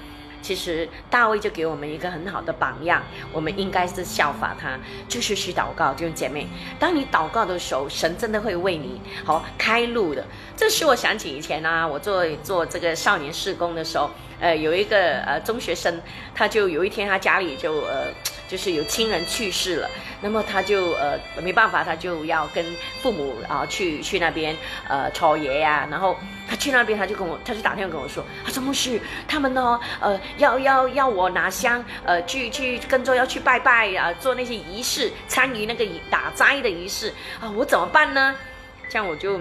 A: 其实大卫就给我们一个很好的榜样，我们应该是效法他，就是去祷告，弟兄姐妹。当你祷告的时候，神真的会为你好开路的。这使我想起以前呢，我做做这个少年事工的时候。呃，有一个呃中学生，他就有一天他家里就呃就是有亲人去世了，那么他就呃没办法，他就要跟父母啊去去那边呃朝爷呀，然后他去那边他就跟我他就打电话跟我说，他说牧师他们呢呃要要要我拿香呃去去跟着要去拜拜啊做那些仪式，参与那个打斋的仪式啊，我怎么办呢？这样我就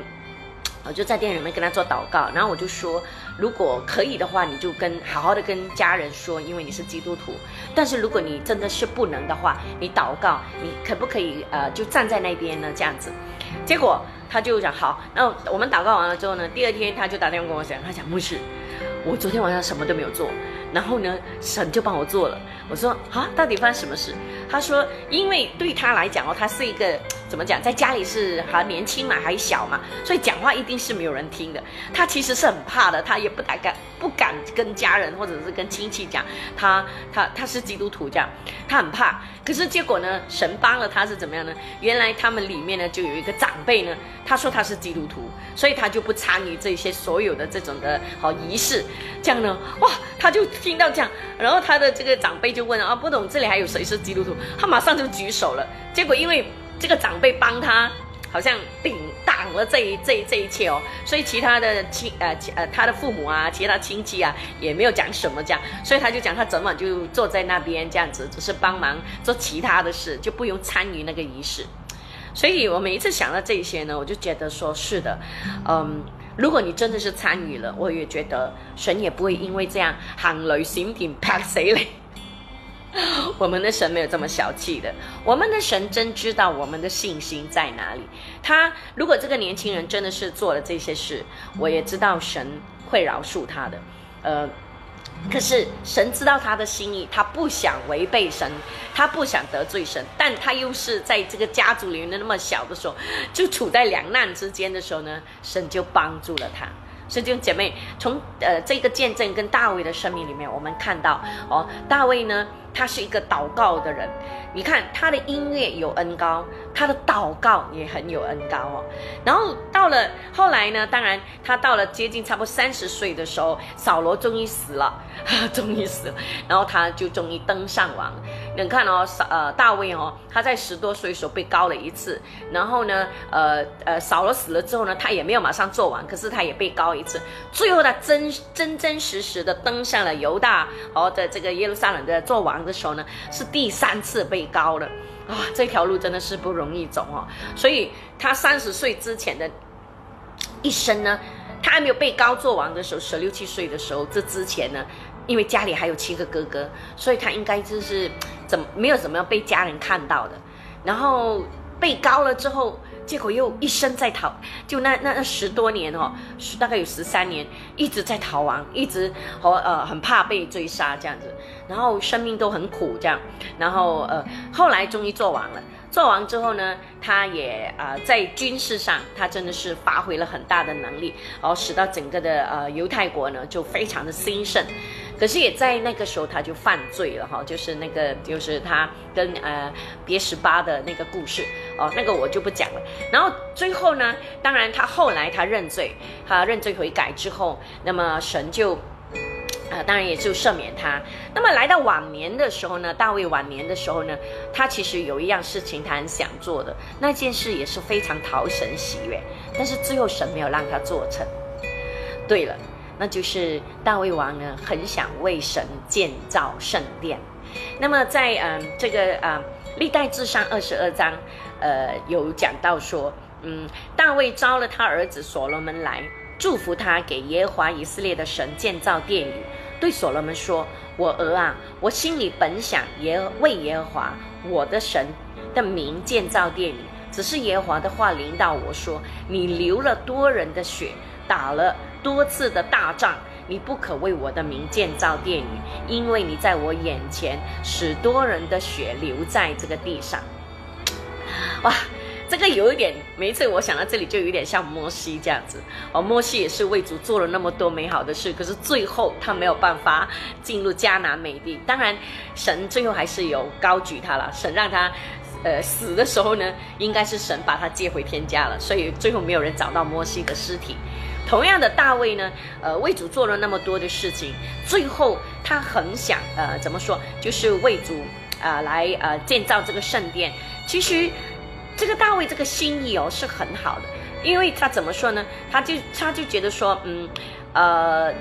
A: 我就在店里面跟他做祷告，然后我就说。如果可以的话，你就跟好好的跟家人说，因为你是基督徒。但是如果你真的是不能的话，你祷告，你可不可以呃就站在那边呢？这样子，结果他就讲好。那我们祷告完了之后呢，第二天他就打电话跟我讲，他讲牧师，我昨天晚上什么都没有做，然后呢神就帮我做了。我说啊，到底发生什么事？他说，因为对他来讲哦，他是一个。怎么讲，在家里是还年轻嘛，还小嘛，所以讲话一定是没有人听的。他其实是很怕的，他也不敢不敢跟家人或者是跟亲戚讲，他他他是基督徒这样，他很怕。可是结果呢，神帮了他是怎么样呢？原来他们里面呢就有一个长辈呢，他说他是基督徒，所以他就不参与这些所有的这种的好仪式。这样呢，哇，他就听到这样，然后他的这个长辈就问啊，不懂这里还有谁是基督徒？他马上就举手了。结果因为。这个长辈帮他，好像顶挡了这一这这一切哦，所以其他的亲呃呃他的父母啊，其他亲戚啊也没有讲什么这样，所以他就讲他整晚就坐在那边这样子，只是帮忙做其他的事，就不用参与那个仪式。所以我每一次想到这些呢，我就觉得说是的，嗯，如果你真的是参与了，我也觉得神也不会因为这样喊雷闪电拍死你。我们的神没有这么小气的，我们的神真知道我们的信心在哪里。他如果这个年轻人真的是做了这些事，我也知道神会饶恕他的。呃，可是神知道他的心意，他不想违背神，他不想得罪神，但他又是在这个家族里面的那么小的时候，就处在两难之间的时候呢，神就帮助了他。所以弟兄姐妹，从呃这个见证跟大卫的生命里面，我们看到哦，大卫呢，他是一个祷告的人。你看他的音乐有恩高，他的祷告也很有恩高哦。然后到了后来呢，当然他到了接近差不多三十岁的时候，扫罗终于死了，终于死了，然后他就终于登上王。你看哦，呃大卫哦，他在十多岁时候被高了一次，然后呢，呃呃扫罗死了之后呢，他也没有马上做完，可是他也被高一次，最后他真真真实实的登上了犹大哦的这个耶路撒冷的做王的时候呢，是第三次被。高了啊，这条路真的是不容易走哦。所以他三十岁之前的一生呢，他还没有被高做王的时候，十六七岁的时候，这之前呢，因为家里还有七个哥哥，所以他应该就是怎么没有怎么样被家人看到的。然后被高了之后。结果又一生在逃，就那那那十多年哦，大概有十三年，一直在逃亡，一直和呃很怕被追杀这样子，然后生命都很苦这样，然后呃后来终于做完了，做完之后呢，他也啊在军事上他真的是发挥了很大的能力，然后使到整个的呃犹太国呢就非常的兴盛。可是也在那个时候，他就犯罪了哈，就是那个，就是他跟呃别十八的那个故事哦，那个我就不讲了。然后最后呢，当然他后来他认罪，他认罪悔改之后，那么神就，呃，当然也就赦免他。那么来到晚年的时候呢，大卫晚年的时候呢，他其实有一样事情他很想做的，那件事也是非常讨神喜悦，但是最后神没有让他做成。对了。那就是大卫王呢，很想为神建造圣殿。那么在嗯这个啊历代志上二十二章，呃有讲到说，嗯大卫招了他儿子所罗门来，祝福他给耶和华以色列的神建造殿宇。对所罗门说：“我儿啊，我心里本想耶为耶和华我的神的名建造殿宇，只是耶和华的话临到我说，你流了多人的血，打了。”多次的大仗，你不可为我的名建造殿宇，因为你在我眼前使多人的血流在这个地上。哇，这个有一点，每一次我想到这里就有点像摩西这样子哦。摩西也是为主做了那么多美好的事，可是最后他没有办法进入迦南美地。当然，神最后还是有高举他了，神让他呃死的时候呢，应该是神把他接回天家了，所以最后没有人找到摩西的尸体。同样的，大卫呢，呃，为主做了那么多的事情，最后他很想，呃，怎么说，就是为主，啊，来，呃，建造这个圣殿。其实，这个大卫这个心意哦是很好的，因为他怎么说呢？他就他就觉得说，嗯，呃，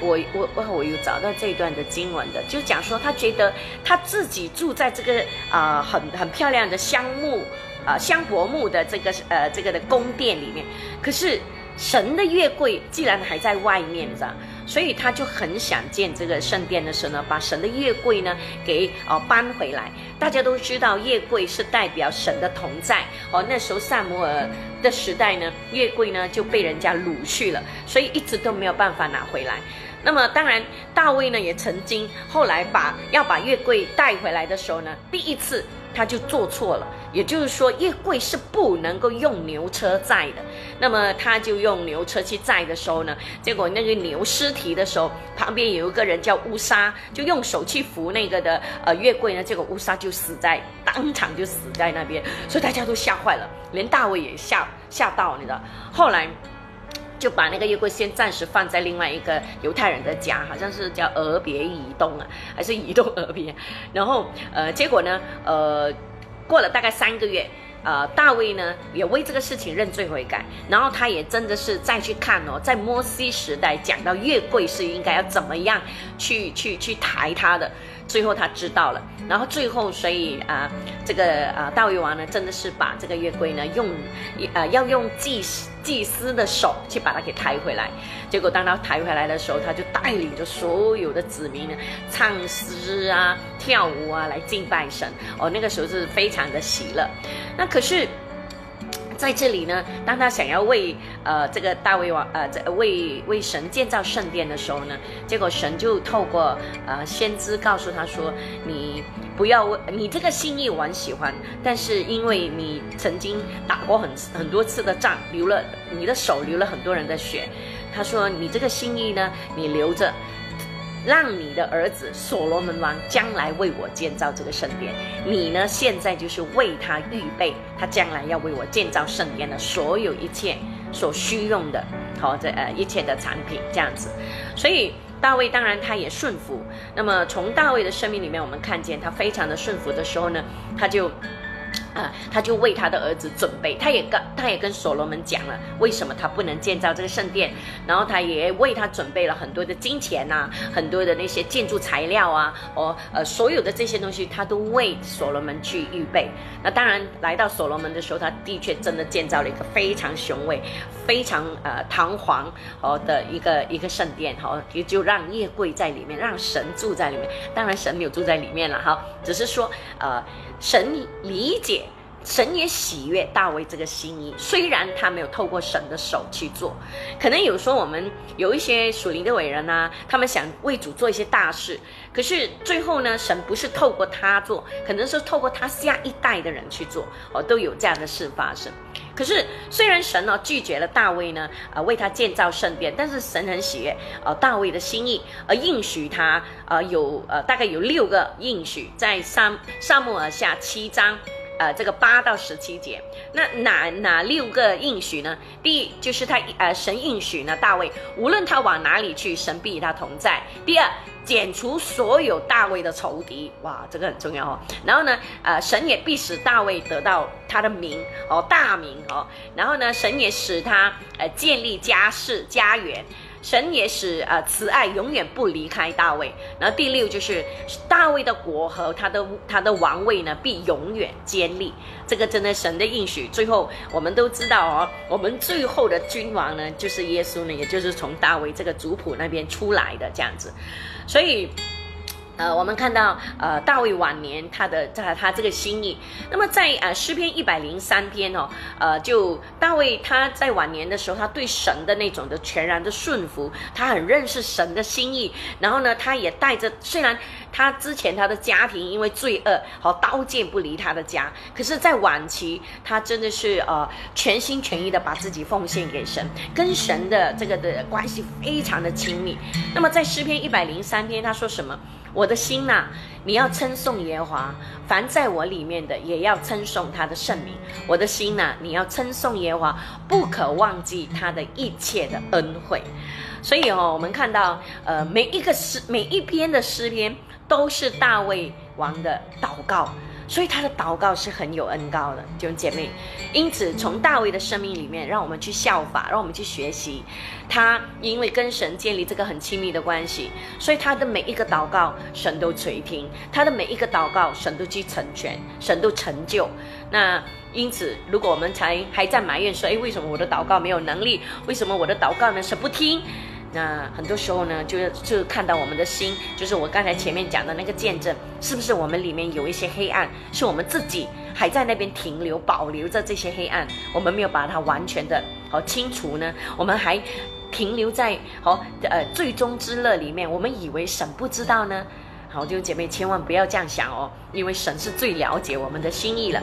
A: 我我我我有找到这一段的经文的，就讲说他觉得他自己住在这个啊很很漂亮的香木。啊，香柏木的这个呃，这个的宫殿里面，可是神的月桂既然还在外面，知道，所以他就很想见这个圣殿的时候呢，把神的月桂呢给哦搬回来。大家都知道，月桂是代表神的同在哦。那时候萨摩尔的时代呢，月桂呢就被人家掳去了，所以一直都没有办法拿回来。那么当然，大卫呢也曾经后来把要把月桂带回来的时候呢，第一次。他就做错了，也就是说，月桂是不能够用牛车载的。那么他就用牛车去载的时候呢，结果那个牛尸体的时候，旁边有一个人叫乌沙，就用手去扶那个的呃月桂呢，结果乌沙就死在当场就死在那边，所以大家都吓坏了，连大卫也吓吓到，你知道？后来。就把那个月桂先暂时放在另外一个犹太人的家，好像是叫俄别移动啊，还是移动俄别？然后呃，结果呢，呃，过了大概三个月，呃，大卫呢也为这个事情认罪悔改，然后他也真的是再去看哦，在摩西时代讲到月桂是应该要怎么样去去去抬他的，最后他知道了，然后最后所以啊，这个啊大卫王呢真的是把这个月桂呢用，呃要用祭祭司的手去把他给抬回来。结果当他抬回来的时候，他就带领着所有的子民呢，唱诗啊、跳舞啊，来敬拜神。哦，那个时候是非常的喜乐。那可是。在这里呢，当他想要为呃这个大卫王呃为为神建造圣殿的时候呢，结果神就透过呃先知告诉他说：“你不要为你这个心意我很喜欢，但是因为你曾经打过很很多次的仗，流了你的手流了很多人的血，他说你这个心意呢，你留着。”让你的儿子所罗门王将来为我建造这个圣殿，你呢现在就是为他预备，他将来要为我建造圣殿的所有一切所需用的，好这呃一切的产品这样子，所以大卫当然他也顺服。那么从大卫的生命里面，我们看见他非常的顺服的时候呢，他就。啊，他就为他的儿子准备，他也跟他也跟所罗门讲了，为什么他不能建造这个圣殿，然后他也为他准备了很多的金钱呐，很多的那些建筑材料啊，哦，呃，所有的这些东西，他都为所罗门去预备。那当然，来到所罗门的时候，他的确真的建造了一个非常雄伟、非常呃堂皇哦的一个一个圣殿，哈，也就让夜柜在里面，让神住在里面。当然，神没有住在里面了，哈，只是说呃。神理解，神也喜悦大卫这个心意。虽然他没有透过神的手去做，可能有时候我们有一些属灵的伟人呐，他们想为主做一些大事，可是最后呢，神不是透过他做，可能是透过他下一代的人去做，哦，都有这样的事发生。可是虽然神呢拒绝了大卫呢，呃，为他建造圣殿，但是神很喜悦，呃，大卫的心意，而应许他，呃，有呃大概有六个应许，在萨萨母尔下七章。呃，这个八到十七节，那哪哪六个应许呢？第一就是他呃，神应许呢，大卫无论他往哪里去，神必与他同在。第二，剪除所有大卫的仇敌，哇，这个很重要哦。然后呢，呃，神也必使大卫得到他的名哦，大名哦。然后呢，神也使他呃建立家室家园。神也使呃慈爱永远不离开大卫。然后第六就是大卫的国和他的他的王位呢，必永远坚立。这个真的神的应许。最后我们都知道哦，我们最后的君王呢，就是耶稣呢，也就是从大卫这个族谱那边出来的这样子。所以。呃，我们看到呃大卫晚年他的在他这个心意，那么在呃诗篇一百零三篇哦，呃就大卫他在晚年的时候，他对神的那种的全然的顺服，他很认识神的心意，然后呢，他也带着虽然他之前他的家庭因为罪恶和刀剑不离他的家，可是，在晚期他真的是呃全心全意的把自己奉献给神，跟神的这个的关系非常的亲密。那么在诗篇一百零三篇他说什么？我的心呐，你要称颂耶和华，凡在我里面的也要称颂他的圣名。我的心呐，你要称颂耶和华，不可忘记他的一切的恩惠。所以哦，我们看到，呃，每一个诗，每一篇的诗篇，都是大卫王的祷告。所以他的祷告是很有恩高的，弟兄姐妹。因此，从大卫的生命里面，让我们去效法，让我们去学习。他因为跟神建立这个很亲密的关系，所以他的每一个祷告，神都垂听；他的每一个祷告，神都去成全，神都成就。那因此，如果我们才还在埋怨说，哎，为什么我的祷告没有能力？为什么我的祷告呢？神不听？那很多时候呢，就是就看到我们的心，就是我刚才前面讲的那个见证，是不是我们里面有一些黑暗，是我们自己还在那边停留、保留着这些黑暗，我们没有把它完全的好清除呢？我们还停留在好呃最终之乐里面，我们以为神不知道呢？好，弟兄姐妹千万不要这样想哦，因为神是最了解我们的心意了，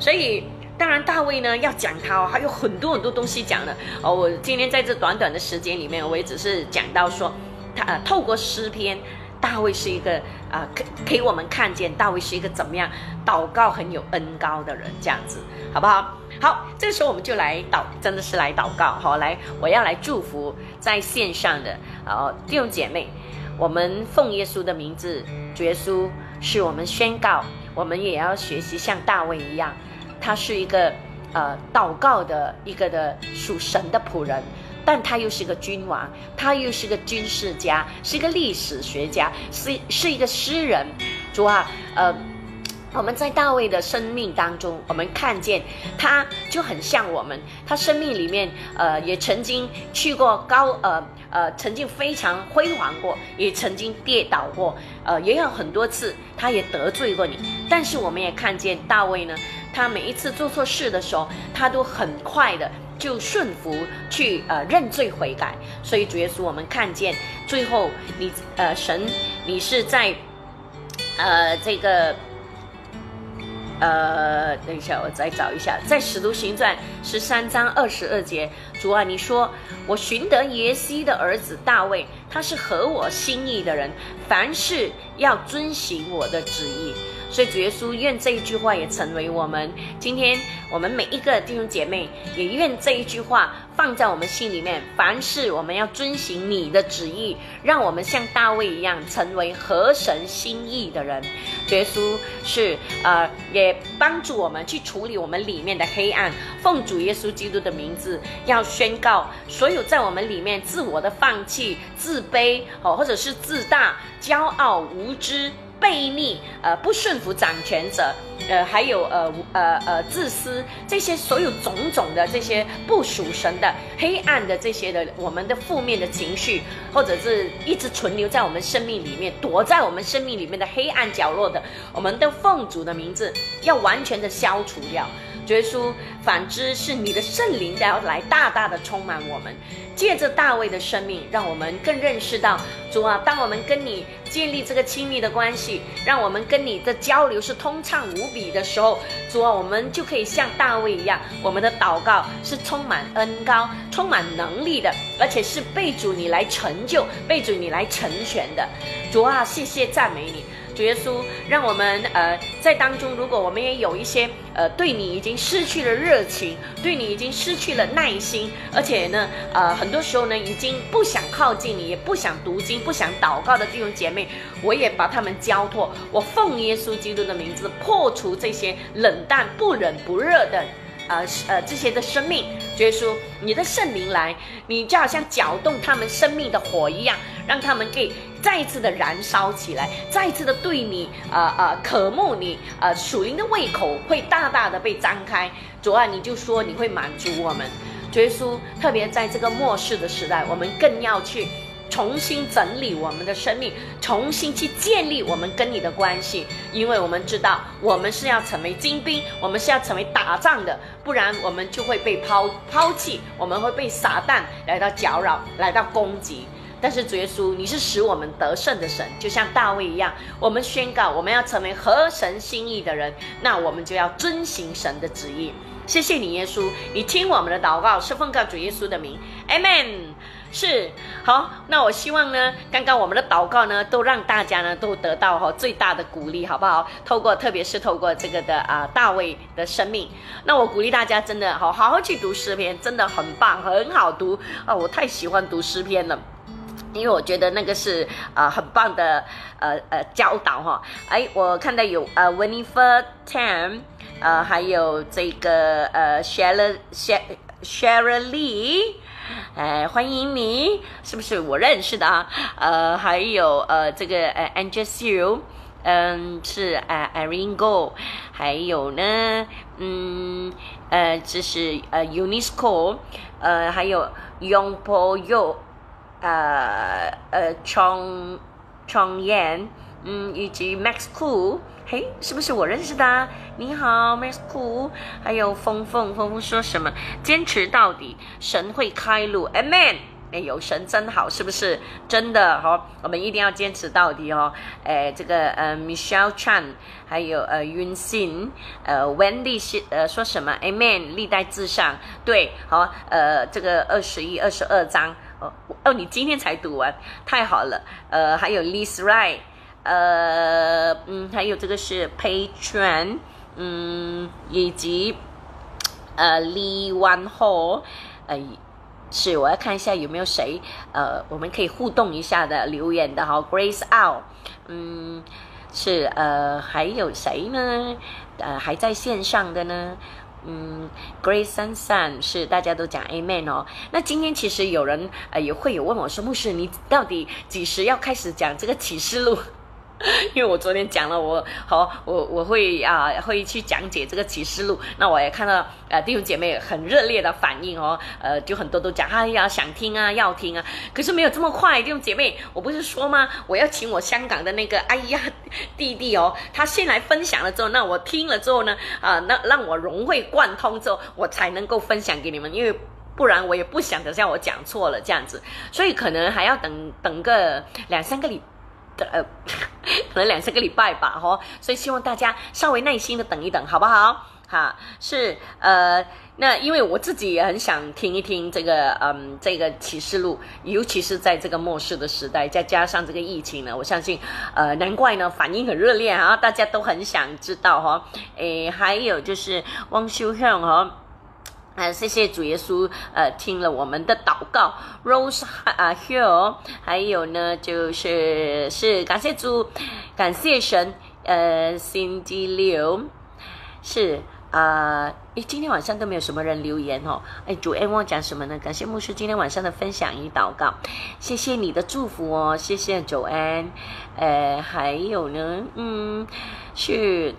A: 所以。当然，大卫呢要讲他哦，还有很多很多东西讲的哦。我今天在这短短的时间里面，我也只是讲到说，他呃透过诗篇，大卫是一个啊，可给我们看见大卫是一个怎么样祷告很有恩高的人，这样子好不好？好，这个时候我们就来祷，真的是来祷告好，来，我要来祝福在线上的哦弟兄姐妹，我们奉耶稣的名字，主耶稣是我们宣告，我们也要学习像大卫一样。他是一个呃祷告的一个的属神的仆人，但他又是个君王，他又是个军事家，是一个历史学家，是是一个诗人。主啊，呃，我们在大卫的生命当中，我们看见他就很像我们，他生命里面，呃，也曾经去过高，呃呃，曾经非常辉煌过，也曾经跌倒过，呃，也有很多次，他也得罪过你。但是我们也看见大卫呢，他每一次做错事的时候，他都很快的就顺服去呃认罪悔改。所以主耶稣，我们看见最后你呃神，你是在呃这个。呃，等一下，我再找一下，在《使徒行传》十三章二十二节，主啊，你说我寻得耶西的儿子大卫，他是合我心意的人，凡事要遵行我的旨意。所以主耶稣愿这一句话也成为我们今天我们每一个弟兄姐妹，也愿这一句话放在我们心里面。凡事我们要遵行你的旨意，让我们像大卫一样，成为合神心意的人。主耶稣是呃，也帮助我们去处理我们里面的黑暗。奉主耶稣基督的名字，要宣告所有在我们里面自我的放弃、自卑哦，或者是自大、骄傲、无知。背逆，呃，不顺服掌权者，呃，还有呃，呃，呃，自私，这些所有种种的这些不属神的黑暗的这些的我们的负面的情绪，或者是一直存留在我们生命里面，躲在我们生命里面的黑暗角落的，我们的奉主的名字要完全的消除掉。耶稣，反之是你的圣灵要来大大的充满我们，借着大卫的生命，让我们更认识到主啊。当我们跟你建立这个亲密的关系，让我们跟你的交流是通畅无比的时候，主啊，我们就可以像大卫一样，我们的祷告是充满恩高、充满能力的，而且是被主你来成就、被主你来成全的。主啊，谢谢赞美你。主耶稣，让我们呃在当中，如果我们也有一些呃对你已经失去了热情，对你已经失去了耐心，而且呢呃很多时候呢已经不想靠近你，也不想读经、不想祷告的弟兄姐妹，我也把他们交托，我奉耶稣基督的名字破除这些冷淡、不冷不热的。呃呃，这些的生命，耶稣，你的圣灵来，你就好像搅动他们生命的火一样，让他们可以再一次的燃烧起来，再一次的对你，呃呃，渴慕你，呃，属灵的胃口会大大的被张开。主啊，你就说你会满足我们，耶稣，特别在这个末世的时代，我们更要去。重新整理我们的生命，重新去建立我们跟你的关系，因为我们知道我们是要成为精兵，我们是要成为打仗的，不然我们就会被抛抛弃，我们会被撒旦来到搅扰，来到攻击。但是主耶稣，你是使我们得胜的神，就像大卫一样，我们宣告我们要成为合神心意的人，那我们就要遵行神的旨意。谢谢你，耶稣，你听我们的祷告，是奉告主耶稣的名 mm。是好，那我希望呢，刚刚我们的祷告呢，都让大家呢都得到哈最大的鼓励，好不好？透过特别是透过这个的啊大卫的生命，那我鼓励大家真的好好好去读诗篇，真的很棒，很好读啊！我太喜欢读诗篇了，因为我觉得那个是啊很棒的呃呃教导哈。哎，我看到有呃 Winifred Tam，呃还有这个呃 Sheryl Sheryl Lee。哎，欢迎你，是不是我认识的啊？呃，还有呃，这个呃 a n g e l i u 嗯，是呃 Irene Go，还有呢，嗯，呃，这是呃 UNESCO，呃，还有 Young Po Yo，呃呃 Chong Chong Yan，嗯，以及 Max Cool。嘿，是不是我认识的？你好，Miss Cool，还有峰峰，峰峰说什么？坚持到底，神会开路，Amen。哎，有神真好，是不是真的？哈，我们一定要坚持到底哦。哎，这个呃，Michelle Chan，还有呃，云信，呃，Wendy 是呃说什么？Amen，历代至上，对，好，呃，这个二十一、二十二章，哦哦，你今天才读完，太好了。呃，还有 Liz Wright。呃，嗯，还有这个是 Patron，嗯，以及呃 Lee Wan Ho，呃，是我要看一下有没有谁，呃，我们可以互动一下的留言的哈，Grace Out，嗯，是呃，还有谁呢？呃，还在线上的呢？嗯，Grace Sun Sun 是大家都讲 Amen 哦。那今天其实有人呃也会有问我说，牧师你到底几时要开始讲这个启示录？因为我昨天讲了，我好，我我会啊会去讲解这个启示录。那我也看到呃弟兄姐妹很热烈的反应哦，呃就很多都讲，哎呀想听啊要听啊，可是没有这么快，弟兄姐妹，我不是说吗？我要请我香港的那个哎呀弟弟哦，他先来分享了之后，那我听了之后呢，啊那让我融会贯通之后，我才能够分享给你们，因为不然我也不想等下我讲错了这样子，所以可能还要等等个两三个礼。呃，可能两三个礼拜吧，哈，所以希望大家稍微耐心的等一等，好不好？哈，是呃，那因为我自己也很想听一听这个，嗯，这个启示录，尤其是在这个末世的时代，再加上这个疫情呢，我相信，呃，难怪呢反应很热烈啊，大家都很想知道哈，诶，还有就是汪修向哈。啊，谢谢主耶稣，呃，听了我们的祷告，Rose 啊 Hill，还有呢，就是是感谢主，感谢神，呃，星期六是啊，诶，今天晚上都没有什么人留言哦，哎，主恩我讲什么呢？感谢牧师今天晚上的分享与祷告，谢谢你的祝福哦，谢谢主恩，呃，还有呢，嗯，是。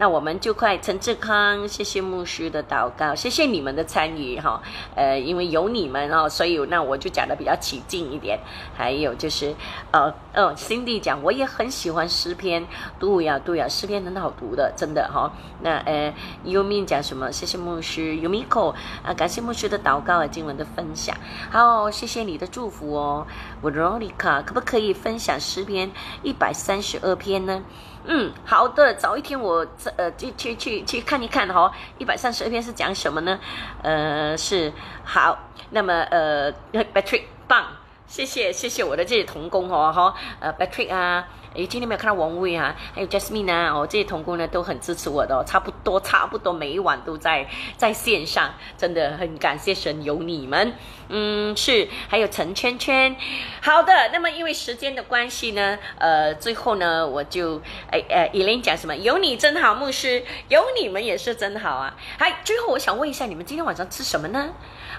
A: 那我们就快陈志康，谢谢牧师的祷告，谢谢你们的参与哈。呃，因为有你们哦，所以那我就讲的比较起劲一点。还有就是，呃，呃，Cindy 讲，我也很喜欢诗篇，对呀对呀，诗篇很好读的，真的哈。那呃，Yumi 讲什么？谢谢牧师，Yumiko 啊，感谢牧师的祷告和经文的分享。好，谢谢你的祝福哦。Veronica，可不可以分享诗篇一百三十二篇呢？嗯，好的，早一天我呃去去去去看一看哈，一百三十二篇是讲什么呢？呃，是好，那么呃，Patrick 棒，谢谢谢谢我的这些童工哦哈，呃，Patrick 啊。诶，今天没有看到王威啊，还有 Jasmine 啊，哦，这些同工呢都很支持我的哦，差不多差不多每一晚都在在线上，真的很感谢神有你们，嗯，是，还有陈圈圈，好的，那么因为时间的关系呢，呃，最后呢我就，哎哎，以琳讲什么？有你真好，牧师，有你们也是真好啊。还最后我想问一下，你们今天晚上吃什么呢？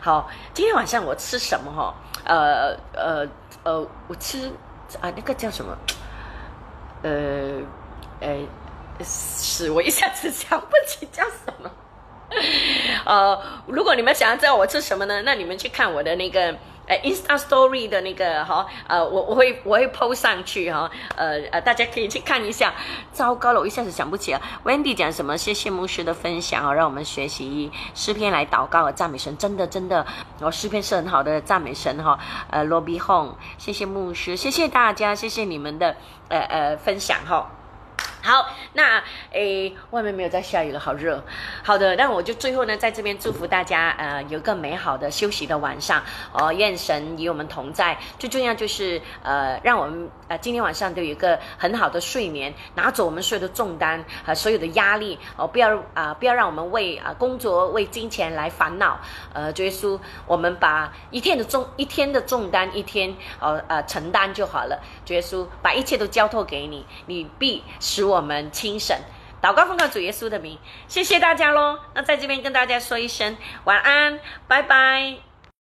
A: 好，今天晚上我吃什么哈？呃呃呃，我吃啊那个叫什么？呃，呃，是我一下子想不起叫什么。呃，如果你们想要知道我吃什么呢，那你们去看我的那个。呃，Insta Story 的那个哈，呃，我我会我会 post 上去哈，呃呃，大家可以去看一下。糟糕了，我一下子想不起了。Wendy 讲什么？谢谢牧师的分享啊，让我们学习诗篇来祷告和赞美神，真的真的，哦，诗篇是很好的赞美神哈。呃，Lobby Home，谢谢牧师，谢谢大家，谢谢你们的呃呃分享哈。好，那诶，外面没有在下雨了，好热。好的，那我就最后呢，在这边祝福大家，呃，有一个美好的休息的晚上哦。愿神与我们同在，最重要就是呃，让我们呃今天晚上都有一个很好的睡眠，拿走我们所有的重担和所有的压力哦，不要啊，不要让我们为啊工作、为金钱来烦恼。呃，耶稣，我们把一天的重一天的重担一天哦呃承担就好了。耶稣，把一切都交托给你，你必使。我们清神祷告奉告主耶稣的名，谢谢大家喽。那在这边跟大家说一声晚安，拜拜。